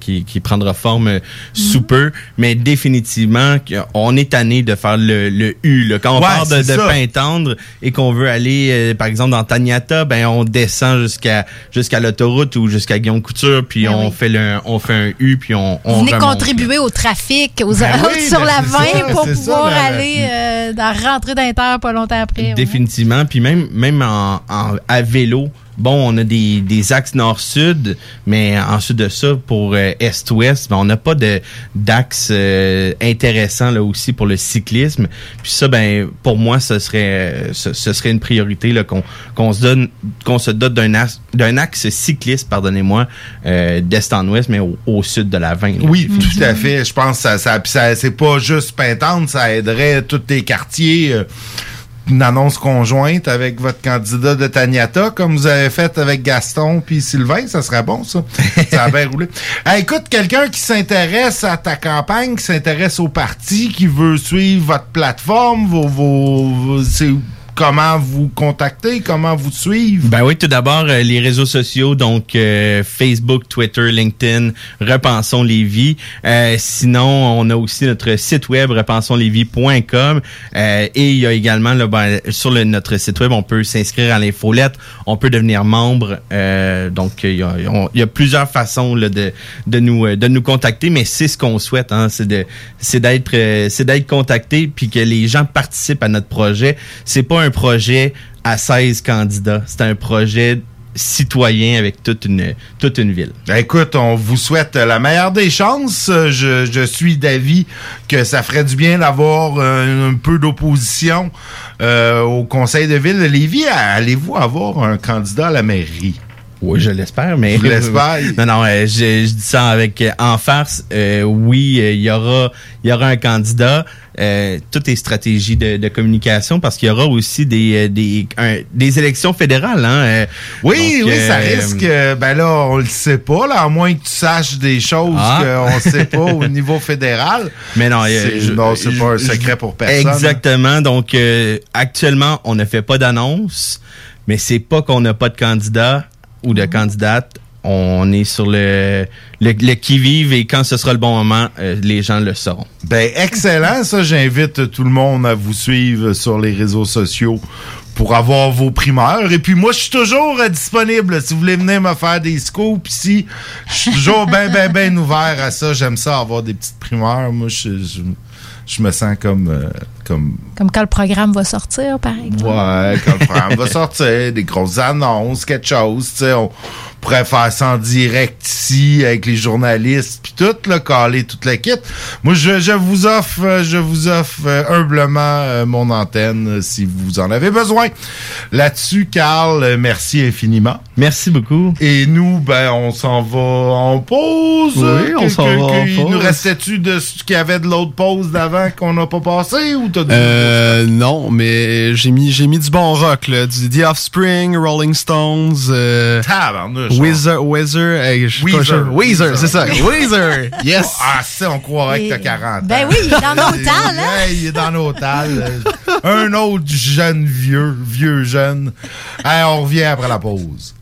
qui, qui prendra forme sous peu. Mais définitivement, on est tanné de faire le, le U. là. Quand on Ouais, part de, de. Pintendre et qu'on veut aller, par exemple, dans Taniata, ben on descend jusqu'à jusqu'à l'autoroute ou jusqu'à Guillaume Couture, puis Ben on oui. fait le, on fait un U, puis on, on Vous venez remonte. contribuer au trafic, aux Ben oui, sur ben la c'est 20 ça, pour ça, pouvoir la- aller euh, dans rentrer d'Inter pas longtemps après. Définitivement. Puis même, même en, en- à vélo, bon, on a des, des axes nord-sud, mais ensuite de ça, pour euh, est-ouest, ben, on n'a pas de d'axe euh, intéressant là aussi pour le cyclisme. Puis ça, ben, pour moi, ce serait, euh, ce, ce serait une priorité là qu'on qu'on se donne, qu'on se dote d'un axe, d'un axe cycliste, pardonnez-moi, euh, d'est en ouest, mais au, au sud de la 20. là. Oui, tout à fait. Je pense que ça, ça, ça- c'est pas juste Pintante, ça aiderait tous tes quartiers. Une annonce conjointe avec votre candidat de Taniata, comme vous avez fait avec Gaston puis Sylvain, ça serait bon, ça. ça a bien roulé. Hey, écoute, quelqu'un qui s'intéresse à ta campagne, qui s'intéresse au parti, qui veut suivre votre plateforme, vos, vos, vos- c'est comment vous contacter, comment vous suivre? Ben oui, tout d'abord, euh, les réseaux sociaux, donc euh, Facebook, Twitter, LinkedIn, Repensons Lévis. Euh, sinon, on a aussi notre site web, repensonslévis.com. Euh, et il y a également, ben, sur notre site web, on peut s'inscrire à l'infolette, on peut devenir membre. Donc, il y a, plusieurs façons de, nous, de nous contacter, mais c'est ce qu'on souhaite, hein, c'est d'être c'est d'être contacté puis que les gens participent à notre projet. C'est pas projet à 16 candidats, c'est un projet citoyen avec toute une ville. Ben, écoute, on vous souhaite la meilleure des chances. Je, suis d'avis que ça ferait du bien d'avoir un, peu d'opposition euh, au conseil de ville de Lévis. Allez-vous avoir un candidat à la mairie? Oui, je l'espère, mais Je l'espère. non, non, euh, je, je dis ça avec euh, en farce. Euh, oui, euh, il y aura, il y aura un candidat. Euh, tout est stratégie de, de communication parce qu'il y aura aussi des des, un- des élections fédérales. Hein, euh, Oui, donc, oui, ça risque. Ben là, on le sait pas, là, à moins que tu saches des choses Ah. qu'on sait pas au niveau fédéral. Mais non, je- non, c'est pas un secret pour personne. Exactement. Donc euh, actuellement, on ne fait pas d'annonce, mais c'est pas qu'on n'a pas de candidat ou de candidate. On est sur le, le, qui-vive et quand ce sera le bon moment, euh, les gens le sauront. Ben, excellent. Ça, j'invite tout le monde à vous suivre sur les réseaux sociaux pour avoir vos primeurs. Et puis, moi, je suis toujours euh, disponible. Si vous voulez venir me faire des scoops ici, je suis toujours bien, bien, bien ouvert à ça. J'aime ça, avoir des petites primeurs. Moi, je, je, me sens comme, euh, comme Comme quand le programme va sortir, par exemple. Ouais, quand le programme va sortir, des grosses annonces, quelque chose, tu sais, on pourrait faire ça en direct ici avec les journalistes puis tout, là, caler toute la kit. Moi, je, je vous offre, je vous offre euh, humblement euh, mon antenne euh, si vous en avez besoin. Là-dessus, Carl, merci infiniment. Merci beaucoup. Et nous, ben, on s'en va en pause. Oui, on s'en va en Il nous pause. restait-tu de ce qu'il y avait de l'autre pause d'avant qu'on n'a pas passé ou t'as Euh, non, mais j'ai mis, j'ai mis du bon rock, là. Du The Offspring, Rolling Stones, euh, Tabarnouche, Weezer, Weezer, hey, je Weezer. Weezer, c'est ça. Weezer, yes. Ah, ça, on croirait que t'as 40 ans. Ben oui, il est dans nos tales, hein? Ouais, il est dans nos tales. Un autre jeune vieux, vieux jeune. Hey, on revient après la pause.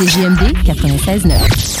Facebook, c'est JMD 96.9.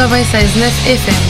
96.9 FM.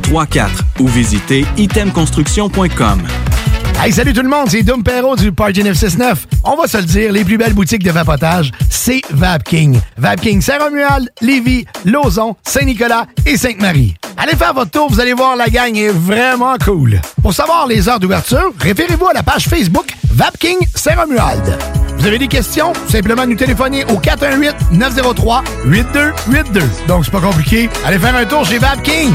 418-454-8834 ou visitez itemconstruction.com. Hey, salut tout le monde, c'est Dom Perrault du Party 969. On va se le dire, les plus belles boutiques de vapotage, c'est Vapking. Vapking Saint-Romuald, Lévis, Lauson, Saint-Nicolas et Sainte-Marie. Allez faire votre tour, vous allez voir, la gang est vraiment cool. Pour savoir les heures d'ouverture, référez-vous à la page Facebook Vapking Saint-Romuald. Vous avez des questions? Simplement nous téléphoner au 418-903-8282. Donc, c'est pas compliqué. Allez faire un tour chez Vapking.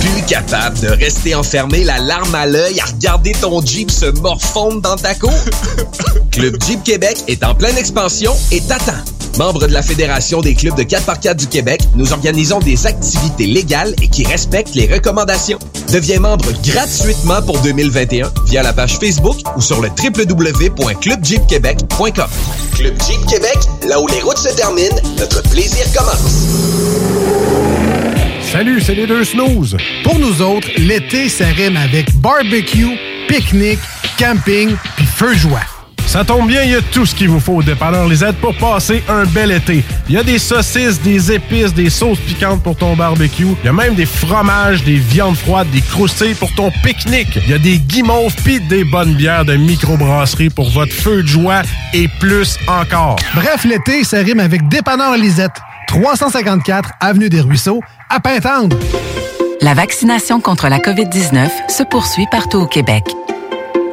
Plus capable de rester enfermé la larme à l'œil à regarder ton Jeep se morfondre dans ta cour? Club Jeep Québec est en pleine expansion et t'attend. Membre de la Fédération des clubs de 4x4 du Québec, nous organisons des activités légales et qui respectent les recommandations. Deviens membre gratuitement pour 2021 via la page Facebook ou sur le www.clubjeepquebec.com. Club Jeep Québec, là où les routes se terminent, notre plaisir commence. Salut, c'est les deux snooze. Pour nous autres, l'été, ça rime avec barbecue, pique-nique, camping, puis feu de joie. Ça tombe bien, il y a tout ce qu'il vous faut au dépanneur Lisette pour passer un bel été. Il y a des saucisses, des épices, des sauces piquantes pour ton barbecue. Il y a même des fromages, des viandes froides, des croustilles pour ton pique-nique. Il y a des guimauves pis des bonnes bières de microbrasserie pour votre feu de joie et plus encore. Bref, l'été, ça rime avec dépanneur Lisette. 354 Avenue des Ruisseaux, à Pintendre. La vaccination contre la COVID-19 se poursuit partout au Québec.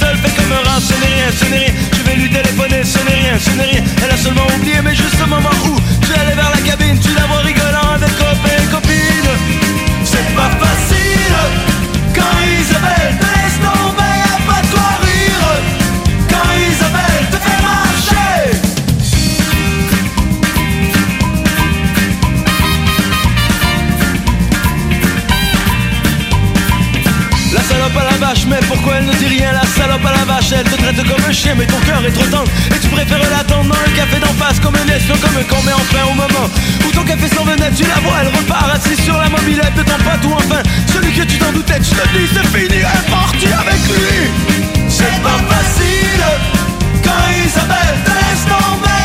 seul, fais comme un rat, ce n'est rien, ce n'est rien. Je vais lui téléphoner, ce n'est rien, ce n'est rien. Elle a seulement oublié, mais juste au moment où tu allé vers la cabine, tu la vois rigolant avec copains et copines. C'est pas facile pourquoi elle ne dit rien La salope à la vache, elle te traite comme un chien, mais ton cœur est trop tendre. Et tu préfères l'attendre dans un café d'en face Comme un espion, comme un con, mais enfin au moment Où ton café s'en venait, tu la vois, elle repart assise sur la mobilette de ton pote Ou enfin, celui que tu t'en doutais, tu te dis c'est fini, elle est partie avec lui. C'est pas facile. Quand Isabelle laisse tomber,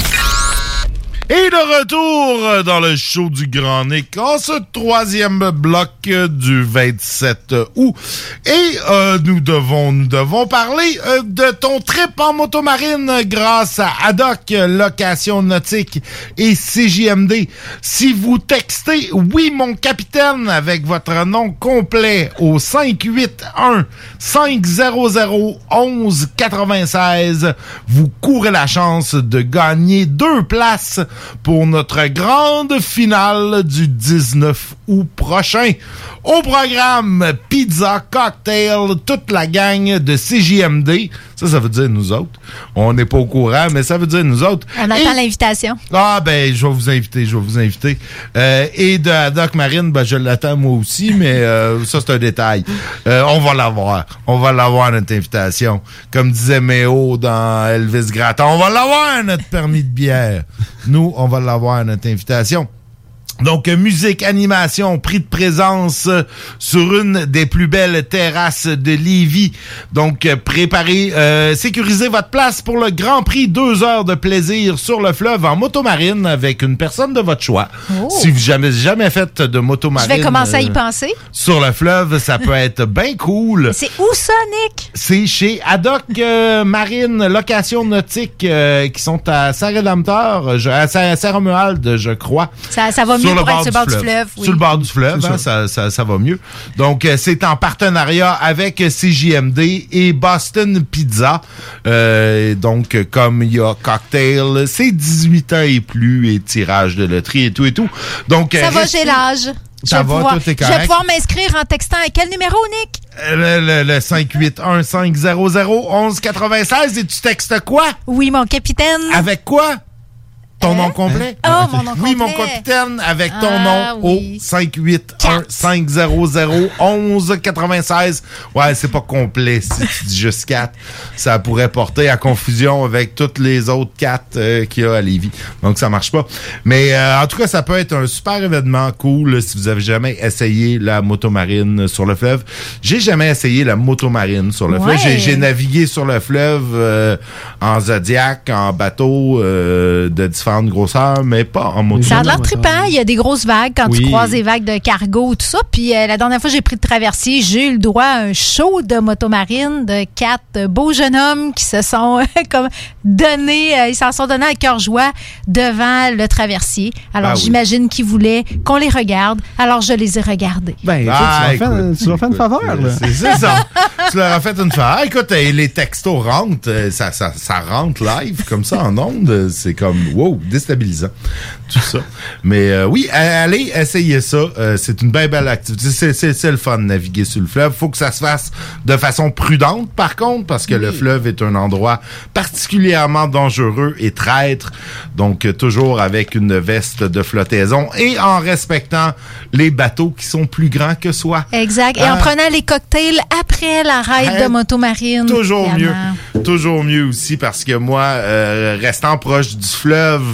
Et de retour dans le show du Grand Nick en ce troisième bloc du 27 août. Et euh, nous devons nous devons parler euh, de ton trip en motomarine grâce à Adoc Location Nautique et CJMD. Si vous textez oui mon capitaine avec votre nom complet au 581 500 11 96, vous courez la chance de gagner deux places pour notre grande finale du 19 août prochain. Au programme, pizza, cocktail, toute la gang de CJMD. Ça, ça veut dire nous autres. On n'est pas au courant, mais ça veut dire nous autres. On attend l'invitation. Ah ben, je vais vous inviter, je vais vous inviter. Euh, et de Doc Marine, ben je l'attends moi aussi, mais euh, ça c'est un détail. Euh, on va l'avoir, on va l'avoir notre invitation. Comme disait Méo dans Elvis Graton, on va l'avoir notre permis de bière. Nous, on va l'avoir notre invitation. Donc, musique, animation, prix de présence euh, sur une des plus belles terrasses de Lévis. Donc, euh, préparez, euh, sécurisez votre place pour le Grand Prix, deux heures de plaisir sur le fleuve en motomarine avec une personne de votre choix. Oh. Si vous jamais jamais fait de Je motomarine vais commencer à y euh, penser. sur le fleuve, ça peut être bien cool. C'est où ça, Nick? C'est chez Adoc euh, Marine Location Nautique qui sont à Saint-Rédempteur, je- à Saint- Saint-Romuald, je crois. Ça, ça va mieux sur le bord du fleuve. oui. Sur le bord du fleuve, hein, ça, ça, ça va mieux. Donc, euh, c'est en partenariat avec CJMD et Boston Pizza. Euh, donc, comme il y a cocktail, c'est 18 ans et plus et tirage de loterie et tout et tout. Donc, Ça euh, va, j'ai l'âge. Ça Je vais va, pouvoir- tout est Je vais correct. pouvoir m'inscrire en textant à quel numéro, Nick? Le, le, le 581 500 1196 et tu textes quoi? Oui, mon capitaine. Avec quoi? Ton nom complet? Oh, mon nom Oui, mon capitaine, avec ton Ah, nom oui. au 581 500 1196. Ouais, c'est pas complet si tu dis juste 4. Ça pourrait porter à confusion avec toutes les autres 4 qu'il y a à Lévis. Donc, ça marche pas. Mais euh, en tout cas, ça peut être un super événement cool si vous avez jamais essayé la motomarine sur le fleuve. J'ai jamais essayé la motomarine sur le Ouais. fleuve. J'ai- navigué sur le fleuve euh, en Zodiac, en bateau euh, de différentes grosseurs, mais pas en moto. Ça a l'air trippant. Il y a des grosses vagues quand tu croises des vagues de cargo, tout ça. Puis euh, la dernière fois que j'ai pris le traversier, j'ai eu le droit à un show de motomarine de quatre beaux jeunes hommes qui se sont comme donnés, euh, ils s'en sont donnés à cœur joie devant le traversier. Alors Ah oui. j'imagine qu'ils voulaient qu'on les regarde. Alors je les ai regardés. Ben, écoute, Ah, tu, leur tu leur fais une faveur, là. C'est ça. tu leur as fait une faveur. Ah, écoute, les textos rentrent, euh, ça, ça, ça rentre live comme ça en ondes. C'est comme, wow, déstabilisant. Tout ça. Mais euh, oui, a- allez, essayez ça. Euh, c'est une bien belle activité. C'est- C'est c'est le fun de naviguer sur le fleuve. faut que ça se fasse de façon prudente, par contre, parce que le fleuve est un endroit particulièrement dangereux et traître. Donc, euh, toujours avec une veste de flottaison et en respectant les bateaux qui sont plus grands que soi. Exact. Et Ah. en prenant les cocktails après la ride de motomarine. Toujours évidemment. mieux. Toujours mieux aussi parce que moi, euh, restant proche du fleuve,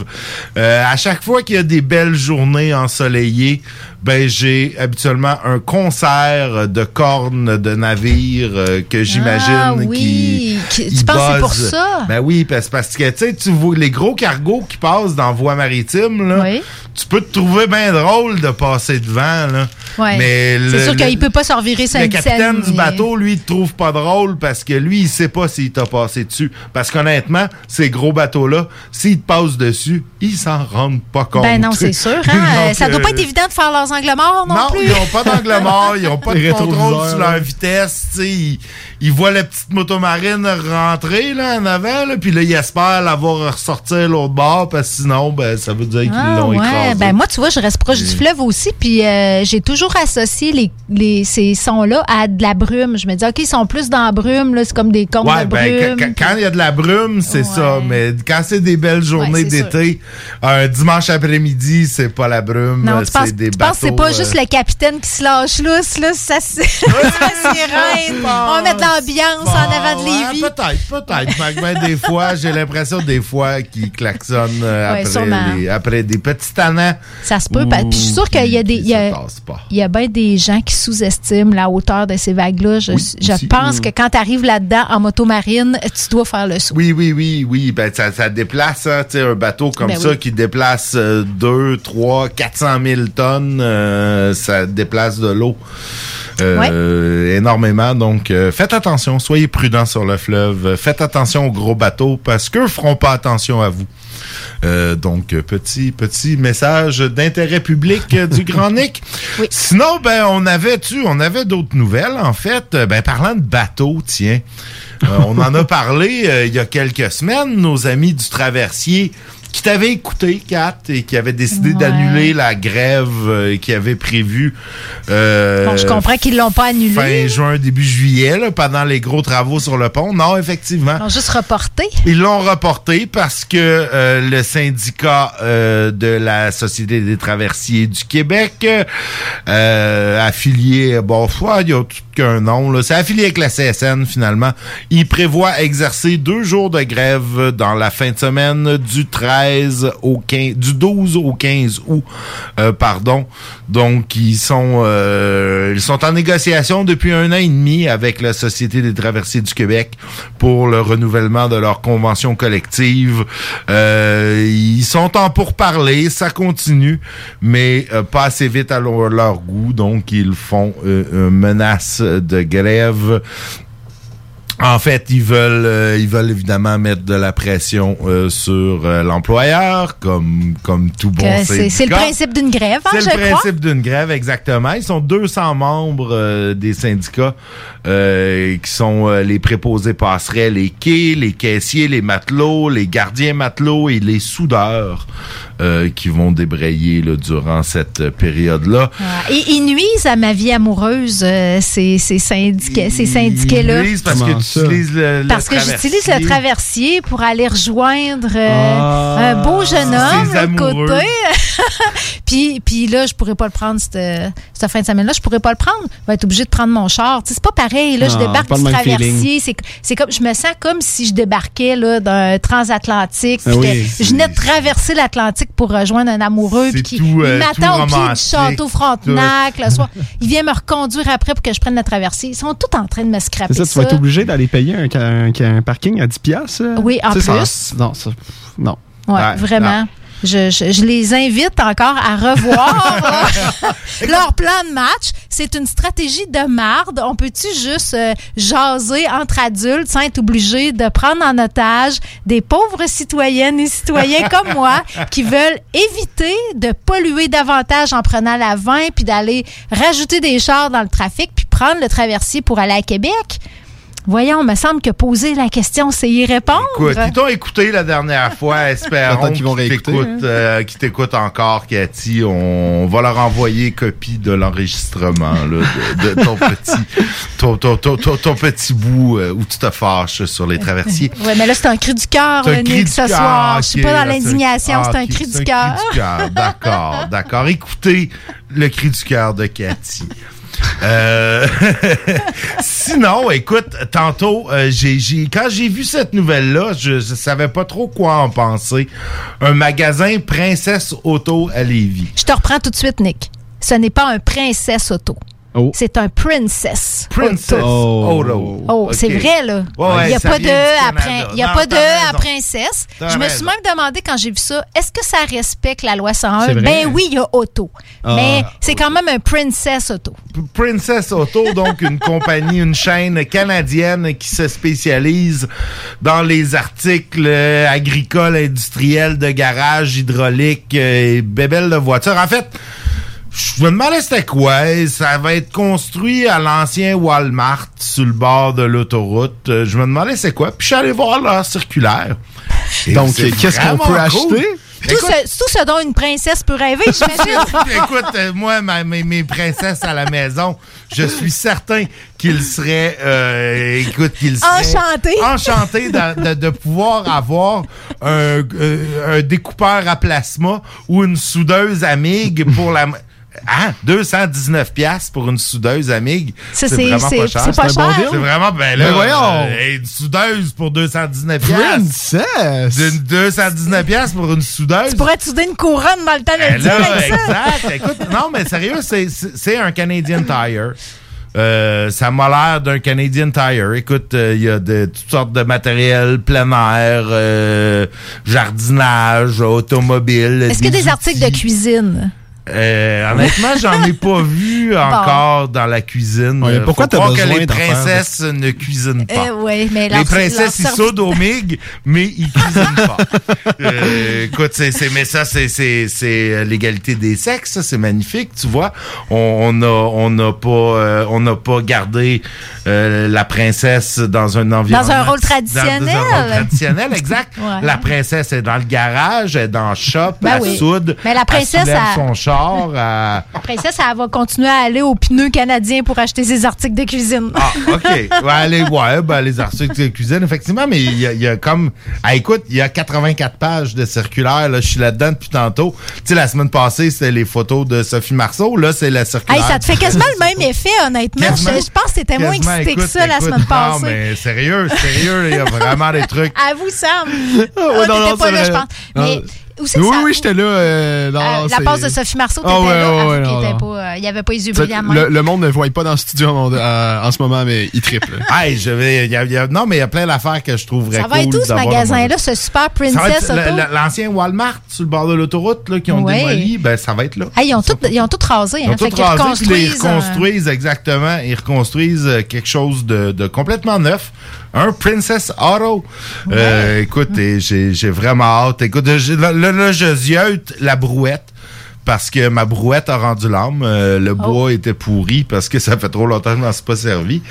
euh, à chaque fois qu'il y a des belles journées ensoleillées, ben j'ai habituellement un concert de cornes de navires euh, que j'imagine Ah oui. qui, tu penses que c'est pour ça? Ben oui, parce, parce que tu sais, tu vois les gros cargos qui passent dans voie maritime là, tu peux te trouver bien drôle de passer devant là. Ouais. Mais C'est sûr qu'il peut pas se revirer sur le capitaine du bateau, lui, il te trouve pas drôle parce que lui, il sait pas s'il t'a passé dessus. Parce qu'honnêtement, ces gros bateaux-là, s'ils te passent dessus, ils s'en rendent pas compte. Ben non, c'est sûr. Hein? Donc, ça doit pas euh, être évident de faire leurs angles morts non, non, plus? ils ont pas d'angle mort, ils ont pas de contrôle sur leur vitesse, ils, ils voient la petite motomarine rentrer là en avant, là, puis là ils espèrent la voir ressortir l'autre bord parce que sinon ben ça veut dire qu'ils Ah, l'ont ouais. écrasé. Ben moi, tu vois, je reste proche du fleuve aussi, puis euh, j'ai toujours associé les, les, ces sons-là à de la brume. Je me dis, OK, ils sont plus dans la brume, là, c'est comme des cornes Ouais, de ben, brume. quand- il y a de la brume, c'est ça. Mais quand c'est des belles journées l'été. Un dimanche après-midi, c'est pas la brume, c'est des tu c'est pas euh, juste le capitaine qui se lâche lousse, là, ça c'est sirène. On va mettre l'ambiance en avant de Lévis. Ouais, peut-être, peut-être. Mais ben, des fois, j'ai l'impression des fois qu'ils klaxonnent euh, Ouais, après, les- après des petits tannants. Ça se peut. Puis je suis sûre qu'il y a des. Il y a, il y a bien des gens qui sous-estiment la hauteur de ces vagues-là. Je, je pense Mm. que quand tu arrives là-dedans en moto marine, tu dois faire le saut. Oui, oui, oui, oui. Ben, ça, ça déplace, hein, tu sais, un bateau comme Ben ça oui. qui déplace euh, 2, 3, 400 000 tonnes, euh, ça déplace de l'eau. euh, énormément. Donc euh, faites attention soyez prudents sur le fleuve. Faites attention aux gros bateaux parce qu'eux feront pas attention à vous. Euh, donc petit petit message d'intérêt public du Grand Nick. Sinon ben on avait tu on avait d'autres nouvelles en fait? Ben parlant de bateaux tiens on en a parlé il y a quelques semaines, nos amis du Traversier qui t'avaient écouté, Kat, et qui avaient décidé Ouais. d'annuler la grève euh, qui avait prévu. euh, Bon, je comprends qu'ils l'ont pas annulé. Fin juin, début juillet, là, pendant les gros travaux sur le pont. Non, effectivement. Ils l'ont juste reporté. Ils l'ont reporté parce que euh, le syndicat euh, de la Société des traversiers du Québec, euh, affilié, bon, foi, il y a tout qu'un nom, c'est affilié avec la CSN finalement, il prévoit exercer deux jours de grève dans la fin de semaine du 13 au 15, du 12 au 15 août, euh, pardon. Donc, ils sont, euh, ils sont en négociation depuis un an et demi avec la Société des traversiers du Québec pour le renouvellement de leur convention collective. Euh, ils sont en pourparlers, ça continue, mais euh, pas assez vite à leur, leur goût. Donc, ils font une menace de grève. En fait, ils veulent, euh, ils veulent évidemment mettre de la pression euh, sur euh, l'employeur, comme comme tout bon C'est le principe d'une grève, hein, C'est le principe d'une grève, exactement. Ils sont 200 membres euh, des syndicats euh, qui sont euh, les préposés passerelles, les quais, les caissiers, les matelots, les gardiens matelots et les soudeurs euh, qui vont débrayer là, durant cette période-là. Et ils nuisent à ma vie amoureuse, euh, ces, ces, syndiqués, ces syndiqués-là. Ils nuisent parce que tu utilises le, le Parce que j'utilise le traversier. traversier pour aller rejoindre euh, Ah, un beau jeune homme de côté. puis, puis là, je pourrais pas le prendre cette, cette fin de semaine-là. Je pourrais pas le prendre. Je vais être obligé de prendre mon char. C'est pas pareil. Là, je Non, débarque du traversier. C'est, comme, je me sens comme si je débarquais là, d'un transatlantique. Ah oui, je venais de traverser l'Atlantique pour rejoindre un amoureux. Puis qui euh, m'attend au pied du château Frontenac le soir. Il vient me reconduire après pour que je prenne le traversier. Ils sont tous en train de me scraper ça, tu vas être obligé d'aller payer un, un- un parking à 10 piastres. euh? Oui, en ça- plus. non, ça, non. Ouais, Ouais, vraiment. non. Je, je- je les invite encore à revoir euh, leur plan de match. C'est une stratégie de marde. On peut-tu juste euh, jaser entre adultes sans être obligé de prendre en otage des pauvres citoyennes et citoyens comme moi qui veulent éviter de polluer davantage en prenant la 20 puis d'aller rajouter des chars dans le trafic puis prendre le traversier pour aller à Québec? Voyons, me semble que poser la question, c'est y répondre. Écoute, ils t'ont écouté la dernière fois, espérons qu'ils réécouter, t'écoutent, euh, qu'ils t'écoutent encore, Cathy. On va leur envoyer copie de l'enregistrement là, de, de ton petit ton, ton, ton, ton- ton petit bout euh, où tu te fâches sur les traversiers. Oui, mais là, c'est un cri du cœur, un cri Nick, du ce cœur, soir. Je suis pas dans là, c'est un- l'indignation, c'est un ok, cri c'est du cœur. cri du cœur, d'accord, d'accord. Écoutez le cri du cœur de Cathy. Euh, Sinon, écoute, tantôt, euh, j'ai, quand j'ai vu cette nouvelle-là, je, je savais pas trop quoi en penser. Un magasin Princesse Auto à Lévis. Je te reprends tout de suite, Nick. Ce n'est pas un princesse auto. C'est un princess. Princess. Oh, Ok. c'est vrai, là. Ouais, il n'y a pas de à, prin- il y a Non, pas de à princesse. Je me raison. suis même demandé quand j'ai vu ça, est-ce que ça respecte la loi 101? C'est vrai. Ben oui, il y a auto. Ah. Mais c'est quand même un princess auto. Princess Auto, donc une compagnie, une chaîne canadienne qui se spécialise dans les articles euh, agricoles, industriels, de garage, hydraulique euh, et bébelles de voitures. En fait, je me demandais c'était quoi. Ça va être construit à l'ancien Walmart sur le bord de l'autoroute. Euh, Je me demandais c'est quoi. Puis je suis allé voir leur circulaire. Et Donc, c'est qu'est-ce qu'on peut cool. acheter? Tout, ce, tout ce dont une princesse peut rêver, j'imagine. Écoute, euh, moi, ma- mes, mes princesses à la maison, je suis certain qu'ils seraient, euh, écoute, qu'ils seraient Enchantés. enchantés de, de- de pouvoir avoir un, euh, un découpeur à plasma ou une soudeuse Amig pour la. Hein? 219 pièces pour une soudeuse Amig. C'est vraiment pas cher. c'est pas bon. C'est vraiment, ben là, Ben voyons. euh, une soudeuse pour 219 pièces. Princess! D'une 219 pièces pour une soudeuse. Tu pourrais te souder une couronne dans le temps Ben de là, exact. Écoute, non, mais sérieux, c'est- un Canadian Tire. Euh, ça m'a l'air d'un Canadian Tire. Écoute, euh, il y a de, toutes sortes de matériel, plein air, euh, jardinage, automobile. Est-ce que des outils. articles de cuisine? Euh, honnêtement, j'en ai pas vu encore dans la cuisine. Ouais, pourquoi t'as croire que besoin les faire, princesses ne cuisinent pas. Euh, ouais, mais Les princesses, ils leur sautent au MIG, mais ils cuisinent pas. Euh, écoute, c'est, mais ça, c'est, c'est, c'est l'égalité des sexes, ça, c'est magnifique, tu vois. On, on a, on n'a pas, euh, on n'a pas gardé euh, la princesse dans un environnement. Dans un rôle traditionnel. Dans, un rôle traditionnel, exact. Ouais. La princesse est dans le garage, elle est dans le shop, Ben elle oui. soude, Mais la princesse, elle soulève elle- son char, elle- La princesse, elle va continuer à aller au pneu canadien pour acheter ses articles de cuisine. Ah, OK. Ouais, ouais, ben, les articles de cuisine, effectivement, mais il y a, il y a comme. Ah, écoute, il y a 84 pages de circulaire. Là, je suis là-dedans depuis tantôt. Tu sais, la semaine passée, c'était les photos de Sophie Marceau. Là, c'est la circulaire. Hey, ça te fait quasiment le même effet, honnêtement. Je, je pense que t'étais moins excité que écoute, ça la semaine Non, passée. mais sérieux, sérieux, il y a vraiment des trucs. Avoue, Sam. ouais, Ah, non, non, pas là, je pense. Non. Mais oui, ça... oui, j'étais là. euh, non, Euh, la passe de Sophie Marceau, t'étais Ah ouais, là. ouais, Avoue ouais, qu'il non, était non. pas, euh, il n'y avait pas les yeux brillants de le, monde ne voit pas dans le studio en, euh, en ce moment, mais il triple. Hey, je vais. il y a- il y a- non, mais il y a plein d'affaires que je trouverais Ça va être cool où ce magasin-là, ce super Princess L'ancien Walmart sur le bord de l'autoroute là, qui ont Ouais. démoli, ben ça va être là. Hey, ils, ont tout, ils ont tout rasé. Ils Hein, ont tout rasé, ils reconstruisent. exactement. Ils reconstruisent quelque chose de, de complètement neuf. Un Princess Auto. Euh, écoute, et j'ai j'ai vraiment hâte. Écoute, là, là, là, je ziote la brouette. Parce que ma brouette a rendu l'âme. Euh, le Oh. bois était pourri parce que ça fait trop longtemps que je m'en suis pas servi.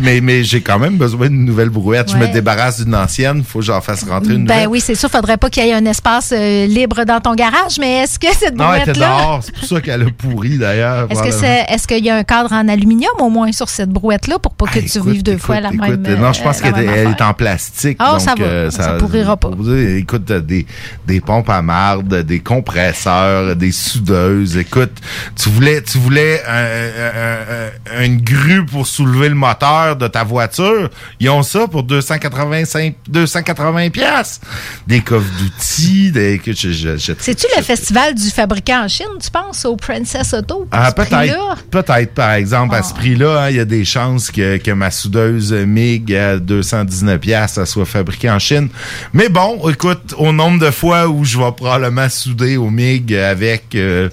mais mais j'ai quand même besoin d'une nouvelle brouette. Je me débarrasse d'une ancienne. faut que j'en fasse rentrer une Ben nouvelle. oui, c'est sûr, faudrait pas qu'il y ait un espace euh, libre dans ton garage, mais est-ce que cette non, elle était dehors. C'est pour ça qu'elle a pourri d'ailleurs. Est-ce que probablement. c'est est-ce qu'il y a un cadre en aluminium au moins sur cette brouette-là pour pas que tu vives deux fois la Écoute, même euh, non, je pense euh, qu'elle est- en plastique. Ah, donc, ça va. euh, Ça pourrira pas. Écoute, des, des pompes à marde, des compresseurs, des soudeuses. Écoute, tu voulais, tu voulais un- un- une grue pour soulever le moteur de ta voiture? Ils ont ça pour 285, 280 pièces. Des coffres d'outils, des, C'est-tu le festival du fabricant en Chine, tu penses, au Princess Auto? Ah, peut-être, peut-être, par exemple, Ah. à ce prix-là, hein, il y a des chances que, que ma soudeuse MIG à 219 pièces soit fabriquée en Chine. Mais bon, écoute, au nombre de fois où je vais probablement souder au MIG avec, euh,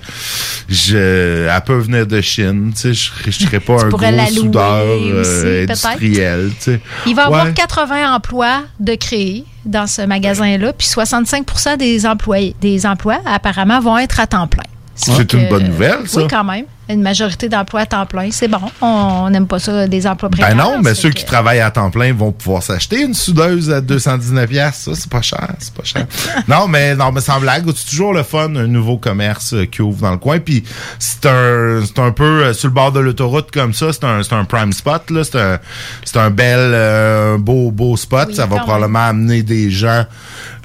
je, elle peut venir de Chine, tu sais, je je serais pas un gros soudeur euh, industriel, tu sais. Il va y Ouais. avoir 80 emplois de créés dans ce magasin-là, puis 65% des employés, des emplois, apparemment, vont être à temps plein. C'est une bonne nouvelle, ça. Oui, quand même. Une majorité d'emplois à temps plein, c'est bon. On n'aime pas ça, des emplois précaires. Ben non, mais ceux que- qui travaillent à temps plein vont pouvoir s'acheter une soudeuse à 219 pièces. Ça, c'est pas cher, c'est pas cher. non, mais non, mais sans blague, c'est toujours le fun, un nouveau commerce euh, qui ouvre dans le coin. Puis c'est un, c'est un peu euh, sur le bord de l'autoroute comme ça. C'est un, c'est un prime spot là. C'est un, c'est un bel, euh, beau, beau spot. ça va probablement amener des gens,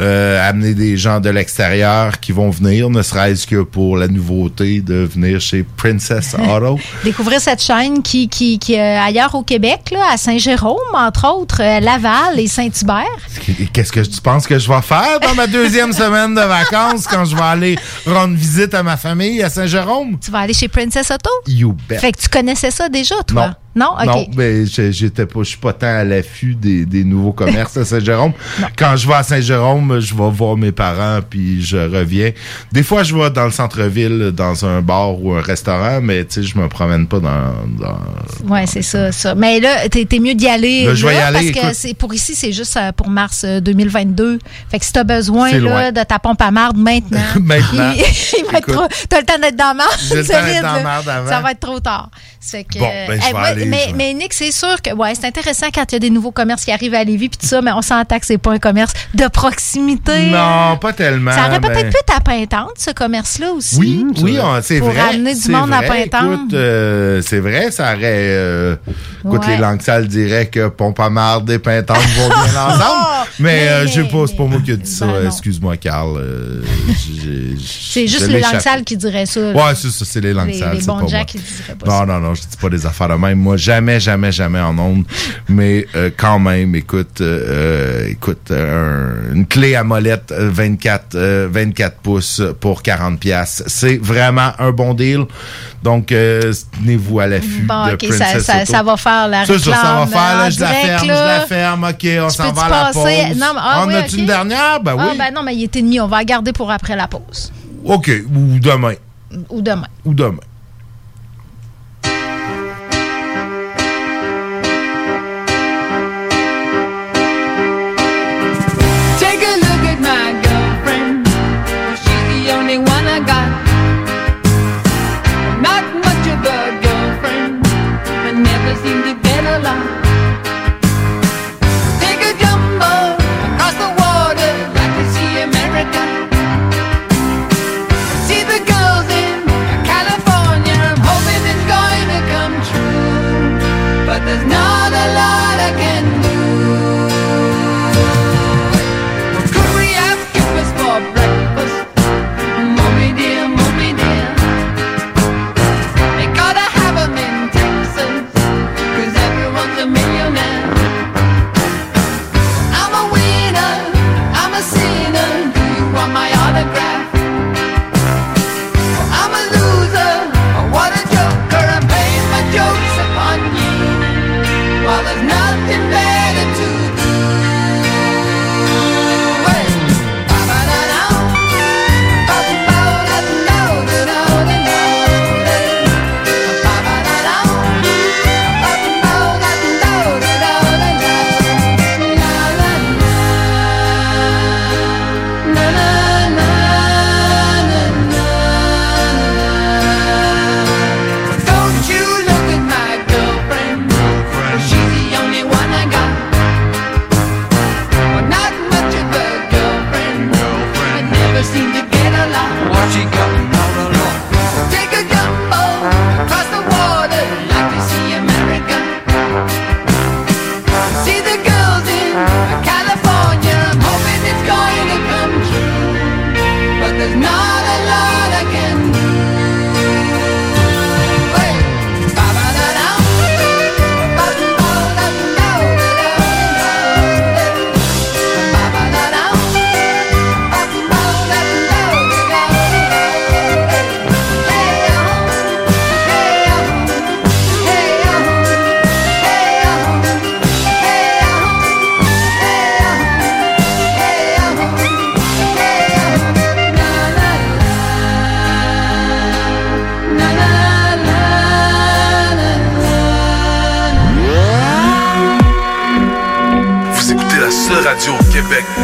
euh, amener des gens de l'extérieur qui vont venir, ne serait-ce que pour la nouveauté de venir chez Princess Auto. Découvrir cette chaîne qui, qui, qui est ailleurs au Québec, là, à Saint-Jérôme, entre autres, euh, Laval et Saint-Hubert. Et Qu'est-ce que tu penses que je vais faire dans ma deuxième semaine de vacances quand je vais aller rendre visite à ma famille à Saint-Jérôme? Tu vas aller chez Princess Auto? You bet. Fait que tu connaissais ça déjà, toi? Non. Non? OK. Non, mais j'étais pas, je suis pas tant à l'affût des, des nouveaux commerces à Saint-Jérôme. Quand je vais à Saint-Jérôme, je vais voir mes parents puis je reviens. Des fois, je vais dans le centre-ville, dans un bar ou un restaurant, mais tu sais, je me promène pas dans. dans- Ouais, c'est ça, ça. Mais là, t'es t'es mieux d'y aller. Là, je vais y aller, Parce que c'est pour ici, c'est juste euh, pour mars euh, 2022. Fait que si t'as besoin là, de ta pompe à marde maintenant, Maintenant. T'as le temps d'être dans la marde. Ça va être trop tard. C'est que, Bon, ben, je vais moi, aller, mais, je vais- mais Nick, c'est sûr que ouais, c'est intéressant quand il y a des nouveaux commerces qui arrivent à Lévis puis tout ça, mais on s'entend que c'est pas un commerce de proximité. Non, pas tellement. Ça aurait peut-être mais- pu être à Pintante, ce commerce-là aussi. Oui, oui, on- c'est Pour vrai. ramener du c'est monde à. Pintante. Écoute, euh, c'est vrai, ça aurait. euh, écoute, Ouais. les langues sales diraient que Pompamarde et Pintante vont bien ensemble. mais euh, je sais pas, c'est pas moi qui ai dit ça. Ben non. Excuse-moi, Carl. euh, j'ai- C'est juste les langues sales qui diraient ça. là. Ouais, c'est ça, c'est les langues Les- sales. les bons gens qui diraient pas non, non, non, je dis pas des affaires de même. Moi, jamais, jamais, jamais en ondes. Mais euh, quand même, écoute, euh, euh, écoute, un- une clé à molette euh, 24, euh, 24 pouces pour 40 pièces. C'est vraiment un bon deal. Donc, tenez-vous à l'affût Bon, de Princess ça, ça, Auto. ça va faire la réclame. ça, ça va faire, là, je la ferme, là. je la ferme, ok, on s'en va à la pause. Non, mais- ah on oui, a-tu ok. une dernière? Ben Ah, oui. ben non, mais il est demi. On va la garder pour après la pause. OK, ou demain. Ou demain. Ou demain.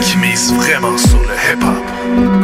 Qui mise vraiment sur le hip-hop.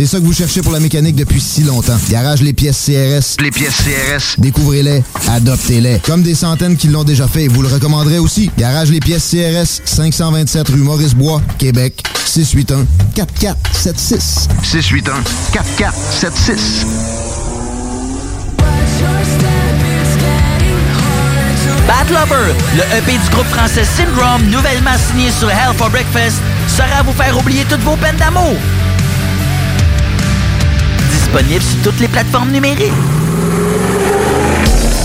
C'est ça que vous cherchez pour la mécanique depuis si longtemps. Garage Les Pièces CRS. Les pièces CRS. Découvrez-les, adoptez-les. Comme des centaines qui l'ont déjà fait, vous le recommanderez aussi. Garage Les Pièces CRS, 527 rue Maurice-Bois, Québec, 681 4476. 681 4476. Bad Lover, le EP du groupe français Syndrome, nouvellement signé sur Hell for Breakfast, sera à vous faire oublier toutes vos peines d'amour. Disponible sur toutes les plateformes numériques.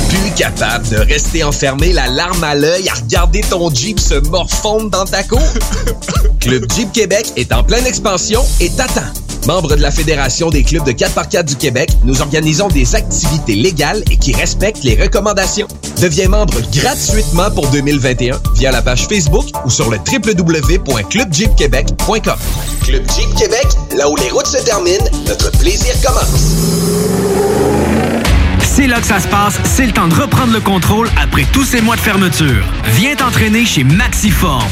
Plus capable de rester enfermé, la larme à l'œil, à regarder ton Jeep se morfondre dans ta cour? Club Jeep Québec est en pleine expansion et t'attend. Membre de la Fédération des clubs de 4x4 du Québec, nous organisons des activités légales et qui respectent les recommandations. Deviens membre gratuitement pour 2021 via la page Facebook ou sur le www.clubjeepquebec.com. Club Jeep Québec, là où les routes se terminent, notre plaisir commence. C'est là que ça se passe, c'est le temps de reprendre le contrôle après tous ces mois de fermeture. Viens t'entraîner chez Maxiform.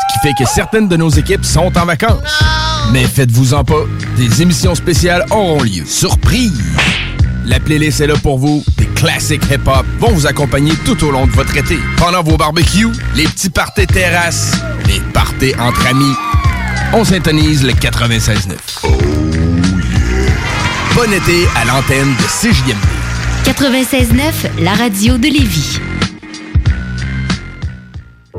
Ce qui fait que certaines de nos équipes sont en vacances. Mais faites-vous-en pas, des émissions spéciales auront lieu. Surprise! La playlist est là pour vous. Des classiques hip-hop vont vous accompagner tout au long de votre été. Pendant vos barbecues, les petits parties terrasses, les parties entre amis. On s'intonise le 96.9. Bon été à l'antenne de CJMD. 96.9, la radio de Lévis.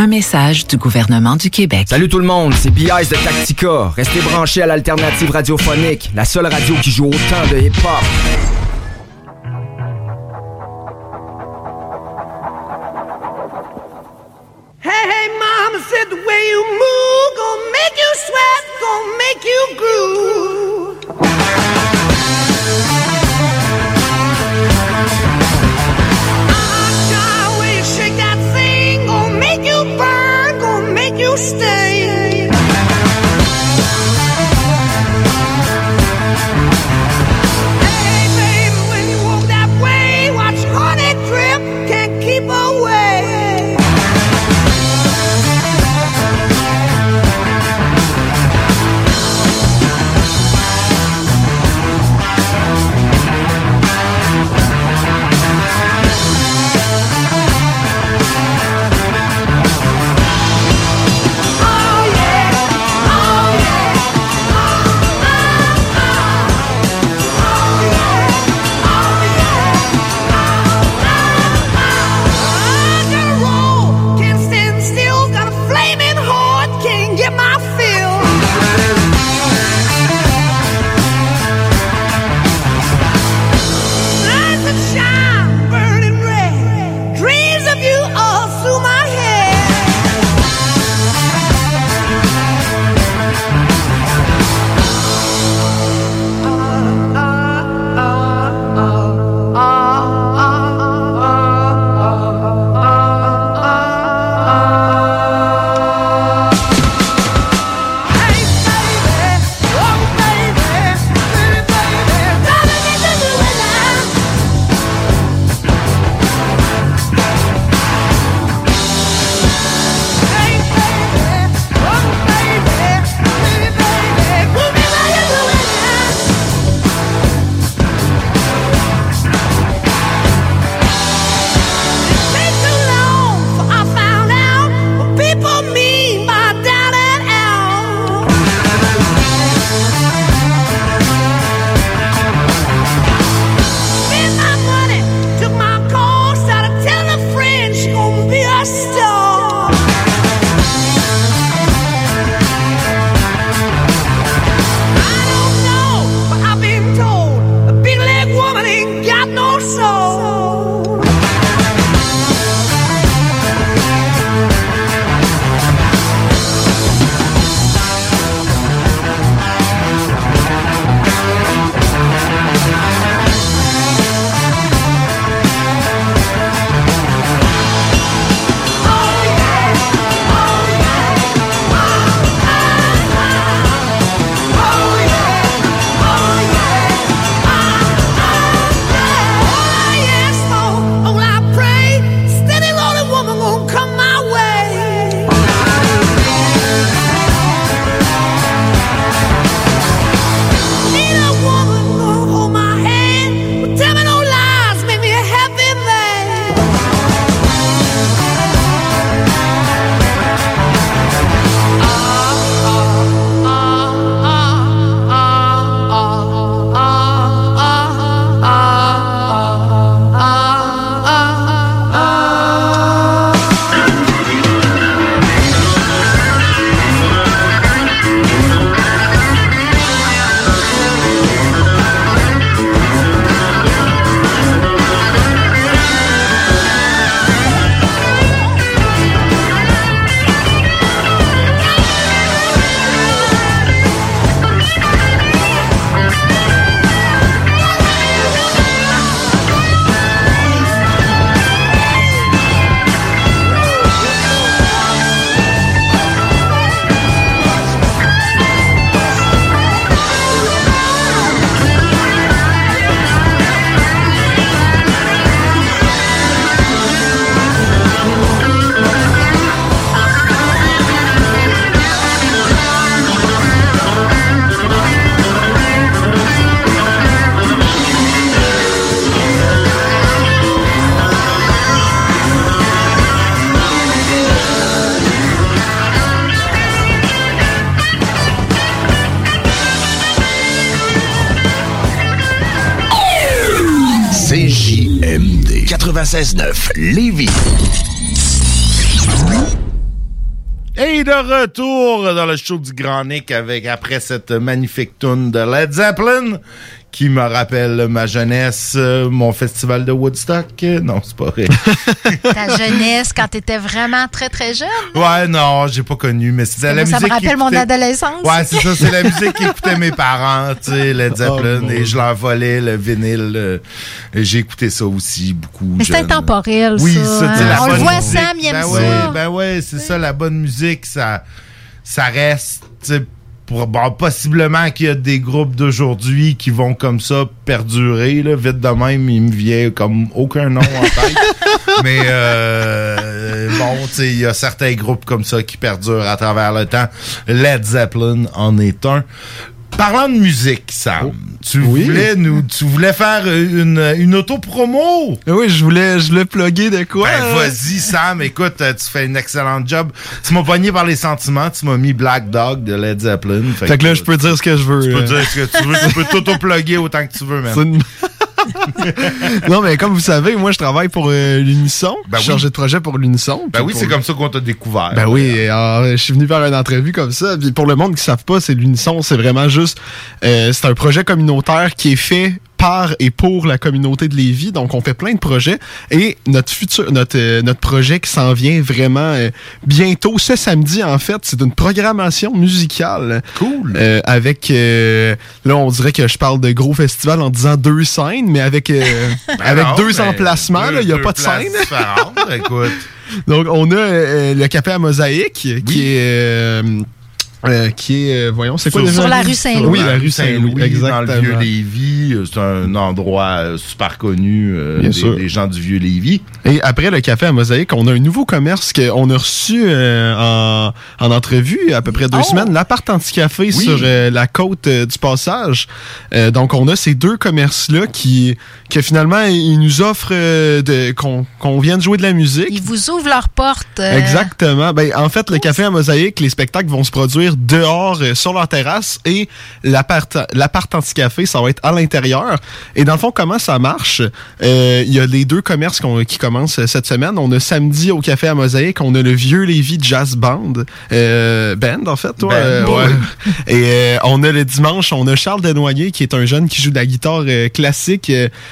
Un message du gouvernement du Québec. Salut tout le monde, c'est B.I.S. de Tactica. Restez branchés à l'alternative radiophonique, la seule radio qui joue autant de hip-hop. Hey, hey, mama said the way you move gonna make you sweat, gonna make you groove. 96.9 Lévis. Et de retour dans le show du Grand Nick avec, après cette magnifique tune de Led Zeppelin, qui me rappelle ma jeunesse, euh, mon festival de Woodstock? Non, c'est pas vrai. Ta jeunesse, quand t'étais vraiment très, très jeune. ouais, non, j'ai pas connu, mais c'est la Moi, ça musique me rappelle mon adolescence. Ouais, c'est ça, c'est la musique qu'écoutaient mes parents, tu sais, Led Zeppelin, Oh, mon et je leur volais le vinyle. euh, j'ai écouté ça aussi beaucoup. Mais c'est intemporel, Oui, ça. ça, hein? la On le voit, musique. Sam, il aime ben ça. Ouais, ben ouais, c'est ça, la bonne musique, ça, ça reste, tu sais, pour, bon, possiblement qu'il y a des groupes d'aujourd'hui qui vont comme ça perdurer, là, vite de même, il me vient comme aucun nom en tête. Mais euh, bon, il y a certains groupes comme ça qui perdurent à travers le temps. Led Zeppelin en est un. Parlant de musique, Sam, tu voulais nous, tu voulais faire une, une auto-promo? Oui, je voulais, je voulais plugger de quoi? Ben, vas-y, Sam. Écoute, euh, tu fais une excellente job. Tu m'as pogné par les sentiments. Tu m'as mis Black Dog de Led Zeppelin. Fait que là, je peux dire ce que je veux. Tu peux dire ce que tu veux. Tu peux t'auto-plugger autant que tu veux, man. Non, mais comme vous savez, moi, je travaille pour euh, l'Unisson. Ben je oui. suis chargé de projet pour l'Unisson. Ben oui, c'est comme ça qu'on t'a découvert. Ben oui, alors, je suis venu faire une entrevue comme ça. Puis pour le monde qui ne savent pas, c'est l'Unisson, c'est vraiment juste, euh, c'est un projet communautaire qui est fait par et pour la communauté de Lévis. Donc, on fait plein de projets. Et notre futur, notre, euh, notre projet qui s'en vient vraiment euh, bientôt, ce samedi, en fait, c'est une programmation musicale. Cool. avec, euh, là, on dirait que je parle de gros festival en disant deux scènes, mais avec, avec non, deux emplacements, il n'y a pas de scène. écoute. Donc, on a le café à mosaïque qui est. euh, qui est, euh, voyons, c'est quoi Sur- déjà? Sur la rue Saint-Louis. Oui, la rue Saint-Louis, Dans le exactement. vieux Lévis, euh, c'est un endroit euh, super connu euh, des, gens du vieux Lévis. Et après le café à mosaïque, on a un nouveau commerce qu'on a reçu euh, en, en entrevue à peu près deux Oh! semaines, l'appart anti-café sur euh, la côte euh, du Passage. Euh, donc on a ces deux commerces-là qui que finalement ils nous offrent euh, de qu'on qu'on vienne jouer de la musique. Ils vous ouvrent leurs portes. euh, Exactement. Ben, en fait, le café à mosaïque, les spectacles vont se produire dehors euh, sur leur terrasse et l'appart anti-café, ça va être à l'intérieur. Et dans le fond, comment ça marche? Euh, Il y a les deux commerces qui commencent euh, cette semaine. On a samedi au café à mosaïque, on a le Vieux Lévis Jazz Band. Band, en fait, toi? Band, ouais. Et on a le dimanche, on a Charles Desnoyers, qui est un jeune qui joue de la guitare classique,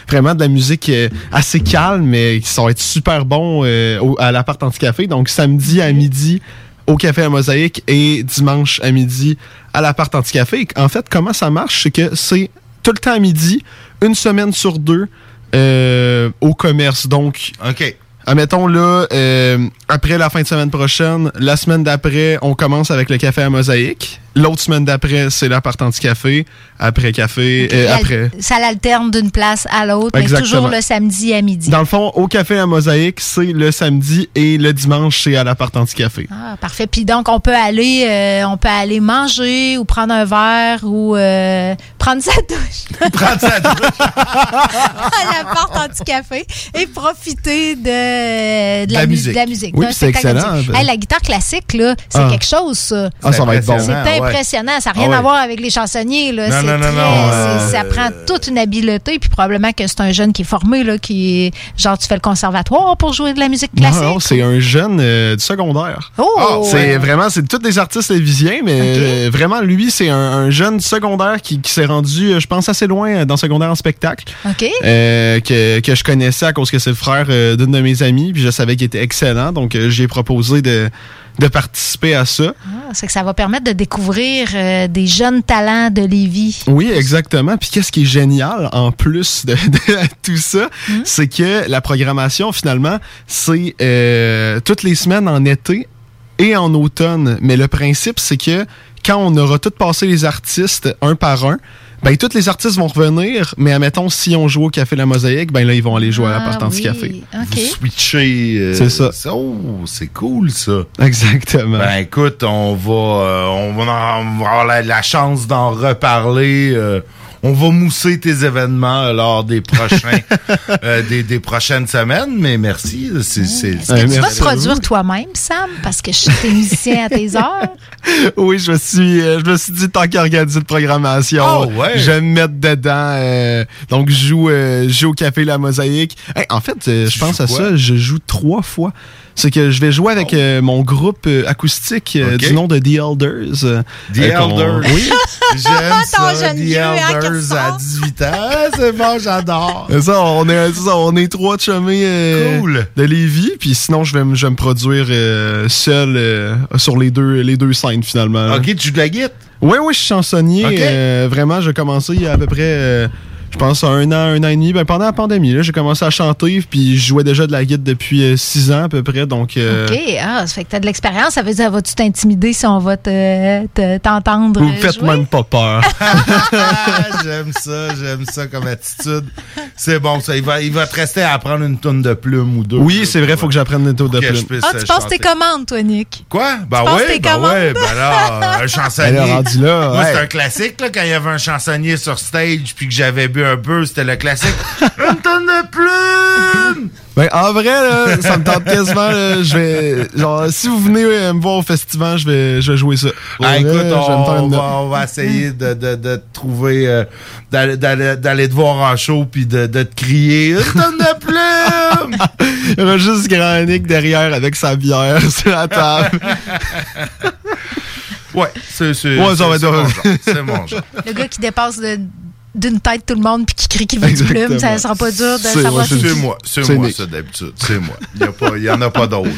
vraiment de la musique assez calme, mais qui va être super bon au- à l'appart anti-café. Donc samedi à midi au Café à Mosaïque et dimanche à midi à l'appart anti-café. En fait, comment ça marche, c'est que c'est tout le temps à midi, une semaine sur deux euh, au commerce. Donc, OK. Admettons là, euh, après la fin de semaine prochaine, la semaine d'après, on commence avec le café à mosaïque. L'autre semaine d'après, c'est l'appart anti-café. Après café, euh, après. Ça l'alterne d'une place à l'autre, mais Exactement. toujours le samedi à midi. Dans le fond, au café à mosaïque, c'est le samedi et le dimanche, c'est à l'appart anti-café. Ah, parfait. Puis donc, on peut aller, euh, on peut aller manger ou prendre un verre ou euh, prendre sa douche. prendre sa douche. à la porte anti-café et profiter de, de La mu- musique. de la musique. Oui, c'est excellent. Hey, la guitare classique, là, c'est Ah. quelque chose, ça. Ah, ça va être bon. C'est ouais. Impressionnant. Ça n'a Ah, rien ouais. à voir avec les chansonniers. Là. Non, C'est non, non, très- non, c'est- euh, Ça prend toute une habileté. Puis probablement que c'est un jeune qui est formé, là, qui est genre, tu fais le conservatoire pour jouer de la musique classique? non, c'est un jeune euh, du secondaire. Oh! c'est Ouais. vraiment, c'est tous des artistes lévisiens, mais euh, vraiment, lui, c'est un, un jeune du secondaire qui, qui s'est rendu, je pense, assez loin dans secondaire en spectacle. OK. Euh, que, que je connaissais à cause que c'est le frère d'une de mes amies, puis je savais qu'il était excellent, donc j'ai proposé de, de participer à ça. Ah, c'est que ça va permettre de découvrir euh, des jeunes talents de Lévis. Oui, exactement. Puis qu'est-ce qui est génial en plus de, de tout ça, c'est que la programmation finalement, c'est euh, toutes les semaines en été et en automne. Mais le principe, c'est que quand on aura tout passé les artistes un par un, ben tous les artistes vont revenir, mais admettons si on joue au Café La Mosaïque, ben là ils vont aller jouer à la Ah, Partie oui. Café. OK. Switcher. euh, C'est ça. Oh, c'est cool, ça. Exactement. Ben écoute, on va, euh, on va, en- on va avoir la, la chance d'en reparler euh, on va mousser tes événements euh, lors des prochains, euh, des, des prochaines semaines. Mais merci. C'est, c'est, Est-ce que tu vas te produire toi-même, Sam? Parce que je suis tes musicien à tes heures. oui, je me suis, euh, je me suis dit, tant qu'à organiser de programmation, Ah ouais? je vais me mettre dedans. euh, donc, je joue, euh, je joue au Café La Mosaïque. Hey, en fait, je pense à ça, je joue trois fois. C'est que je vais jouer avec euh, mon groupe euh, acoustique euh, Ok. du nom de The Elders. The euh, Elders. Oui. J'aime Ton ça, jeune The vieux, hein, Elders à 18 ans. Ah, C'est bon, j'adore. C'est ça, on est, ça, on est trois chumés euh, Cool. de Lévis, puis sinon je vais, me- je vais me produire euh, seul euh, sur les deux, les deux scènes finalement. OK, tu joues de la guitare? Oui, oui, je suis chansonnier. Ok. euh, vraiment, j'ai commencé il y a à peu près, euh, je pense, un an, un an et demi. Ben, pendant la pandémie, là, j'ai commencé à chanter, puis je jouais déjà de la guitare depuis euh, six ans à peu près. Donc, euh, OK, ah, ça fait que tu as de l'expérience. Ça veut dire, vas-tu t'intimider si on va te- te- t'entendre? vous me euh, faites jouer? même pas peur. J'aime ça, j'aime ça comme attitude. C'est bon, ça. Il va, il va te rester à apprendre une tonne de plumes ou deux. oui, c'est vrai, faut que j'apprenne des taux de que je Ah, tu passes tes commandes, toi, Nick. Quoi? Ben tes ben commandes? ouais, ben là, un chansonnier. Rendu là, Moi, ouais. c'est un classique, là, quand il y avait un chansonnier sur stage puis que j'avais bu un peu, c'était le classique. une tonne de plumes! Ben, en vrai, là, ça me tente quasiment. là, je vais, genre, si vous venez euh, me voir au festival, je vais, je vais jouer ça. Ah, écoute, on, va, note. on va essayer de, de, de te trouver, euh, d'aller- d'aller d'aller te voir en show puis de, de te crier une tonne de plumes! Il y aura juste Grand Nick derrière avec sa bière sur la table. ouais, c'est c'est- Ouais, mon genre, C'est mon genre. Le gars qui dépasse de- d'une tête tout le monde puis qui crie qu'il veut du plume, ça sera pas dur de savoir c'est c'est qui. moi, c'est C'est moi Nick. ça d'habitude, c'est moi. Il y a pas- il y en a pas d'autres.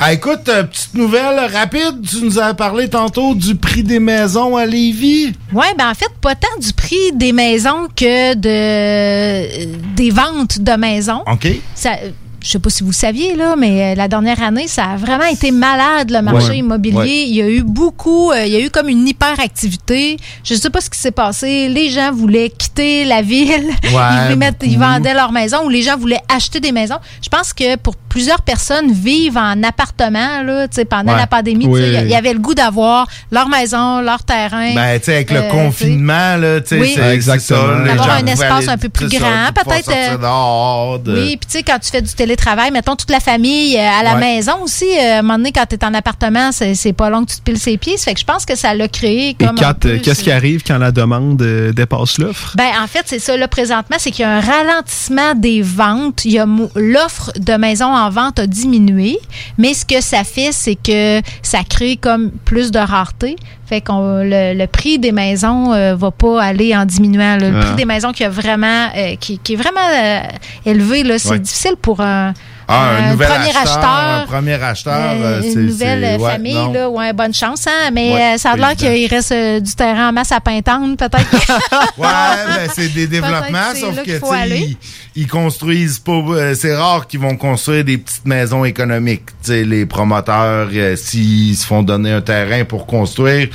Ah, écoute, euh, petite nouvelle rapide, tu nous as parlé tantôt du prix des maisons à Lévis. Oui, ben en fait, pas tant du prix des maisons que de des ventes de maisons. OK. Ça, euh, je sais pas si vous le saviez, là, mais euh, la dernière année, ça a vraiment été malade, le marché Ouais. immobilier. Ouais. Il y a eu beaucoup, euh, il y a eu comme une hyperactivité. Je sais pas ce qui s'est passé. Les gens voulaient quitter la ville. ils, voulaient mettre- ils beaucoup. vendaient leur maison ou les gens voulaient acheter des maisons. Je pense que pour plusieurs personnes vivent en appartement là, tu sais, pendant Ouais. la pandémie. Oui. Il y avait le goût d'avoir leur maison, leur terrain. Ben, tu sais, avec le Euh, confinement, là, tu sais, Oui. c'est- Exactement. ça. les D'avoir gens un espace aller- un peu plus grand, peut-être, euh, Oui, puis tu sais, quand tu fais du télétravail, mettons toute la famille euh, à la Ouais. maison aussi, euh, à un moment donné, quand tu es en appartement, c'est pas long que tu te piles ses pieds. Ça fait que je pense que ça l'a créé Et comme. peu euh, qu'est-ce ce- qui arrive quand la demande dépasse l'offre? Ben, en fait, c'est ça, là, présentement, c'est qu'il y a un ralentissement des ventes. Il y a mo- L'offre de maisons en vente a diminué, mais ce que ça fait, c'est que ça crée comme plus de rareté. Fait que le, le prix des maisons euh, va pas aller en diminuant. là. Le Ah. prix des maisons qui, a vraiment, euh, qui, qui est vraiment euh, élevé, là, c'est Ouais. difficile pour un, Ah, un, un nouvel premier acheteur, acheteur. un premier acheteur, euh, euh, une nouvelle euh, ouais, famille, non. là, ouais, bonne chance, hein? Mais Ouais, euh, ça a l'air qu'il reste euh, du terrain en masse à Pintante, peut-être. Ouais, ben c'est des développements, sauf que ils, ils construisent pas. euh, c'est rare qu'ils vont construire des petites maisons économiques. Tu sais, les promoteurs, euh, s'ils se font donner un terrain pour construire.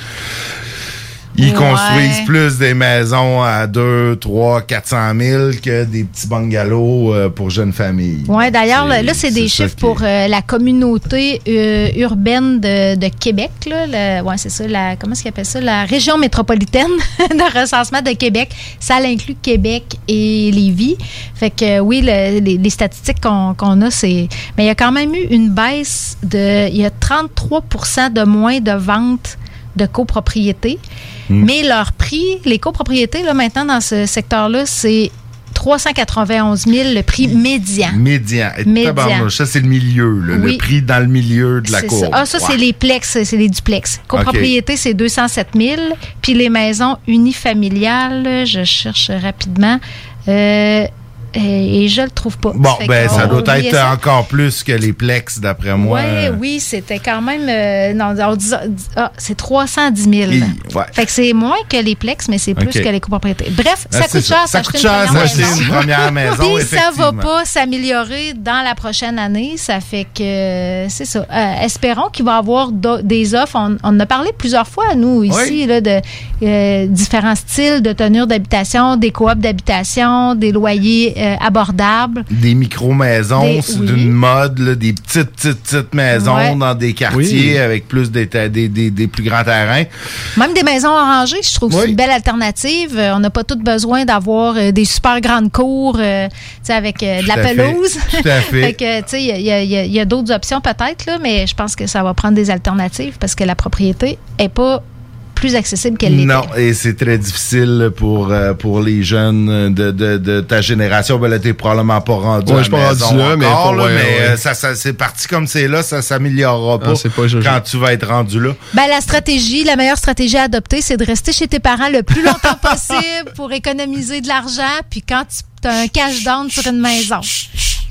Ils Ouais. construisent plus des maisons à 2, 3, 400 000 que des petits bungalows euh, pour jeunes familles. Oui, d'ailleurs, là, là, c'est des chiffres pour euh, la communauté euh, urbaine de, de Québec. Ouais, c'est ça. La, comment est-ce qu'ils appellent ça? La région métropolitaine de recensement de Québec. Ça l'inclut Québec et Lévis. Fait que oui, le- les, les statistiques qu'on qu'on a, c'est. Mais il y a quand même eu une baisse de. Il y a 33 de moins de ventes de copropriétés. Hmm. Mais leur prix, les copropriétés, là, maintenant, dans ce secteur-là, c'est 391 000 le prix médian. Médian. Et Médian. Ça, c'est le milieu, là, Oui. le prix dans le milieu de la cour. ça. Ah, ça, c'est les plex, c'est les duplex. Copropriété, c'est 207 000. Puis les maisons unifamiliales, je cherche rapidement. Euh, et je le trouve pas. Bon, Fait ben, ça doit être ça. encore plus que les plex, d'après moi. Ouais, oui, c'était quand même. euh, non, on dit- ah, c'est 310 000. Hi, ouais. Fait que c'est moins que les plex, mais c'est plus que les copropriétés. Bref, Ah, ça coûte cher, Ça coûte une cher première s'acheter maison. une première maison, Puis ça va pas s'améliorer dans la prochaine année. Ça fait que euh, c'est ça. Euh, espérons qu'il va y avoir des offres. On, on en a parlé plusieurs fois, nous, ici, là, de euh, différents styles de tenure d'habitation, des coops d'habitation, des loyers euh, abordable. Des micro-maisons, c'est oui. d'une mode, là, des petites, petites, petites maisons Ouais. dans des quartiers Oui. avec plus des, des, des, des plus grands terrains. Même des maisons orangées, je trouve que c'est une belle alternative. Euh, on n'a pas tout besoin d'avoir euh, des super grandes cours euh, avec euh, de la fait. pelouse. Tout à fait. il y a, y a- y d'autres options peut-être, mais je pense que ça va prendre des alternatives parce que la propriété est pas plus accessible qu'elle l'était. Non, et c'est très difficile pour, euh, pour les jeunes de, de, de ta génération. Ben là, t'es probablement pas rendu Ouais, à je suis la pas maison rendu là, mais pas- là, ouais, mais, ouais. euh, ça, ça, c'est parti comme c'est là, ça s'améliorera pas, Ah, pas joli. quand tu vas être rendu là. Ben, la stratégie, la meilleure stratégie à adopter, c'est de rester chez tes parents le plus longtemps possible pour économiser de l'argent. Puis quand tu as un cash down sur une maison,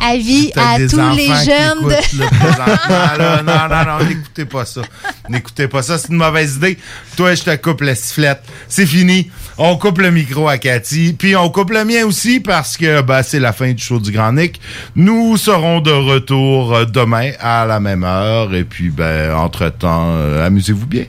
avis à tous les qui jeunes de... là, là. Non, non, non, n'écoutez pas ça. N'écoutez pas ça, c'est une mauvaise idée. Toi, je te coupe la sifflette. C'est fini. On coupe le micro à Cathy. Puis on coupe le mien aussi parce que ben, c'est la fin du show du Grand Nick. Nous serons de retour euh, demain à la même heure. Et puis, ben, entre-temps, euh, amusez-vous bien.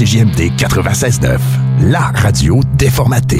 CJMD 96.9, la radio déformatée.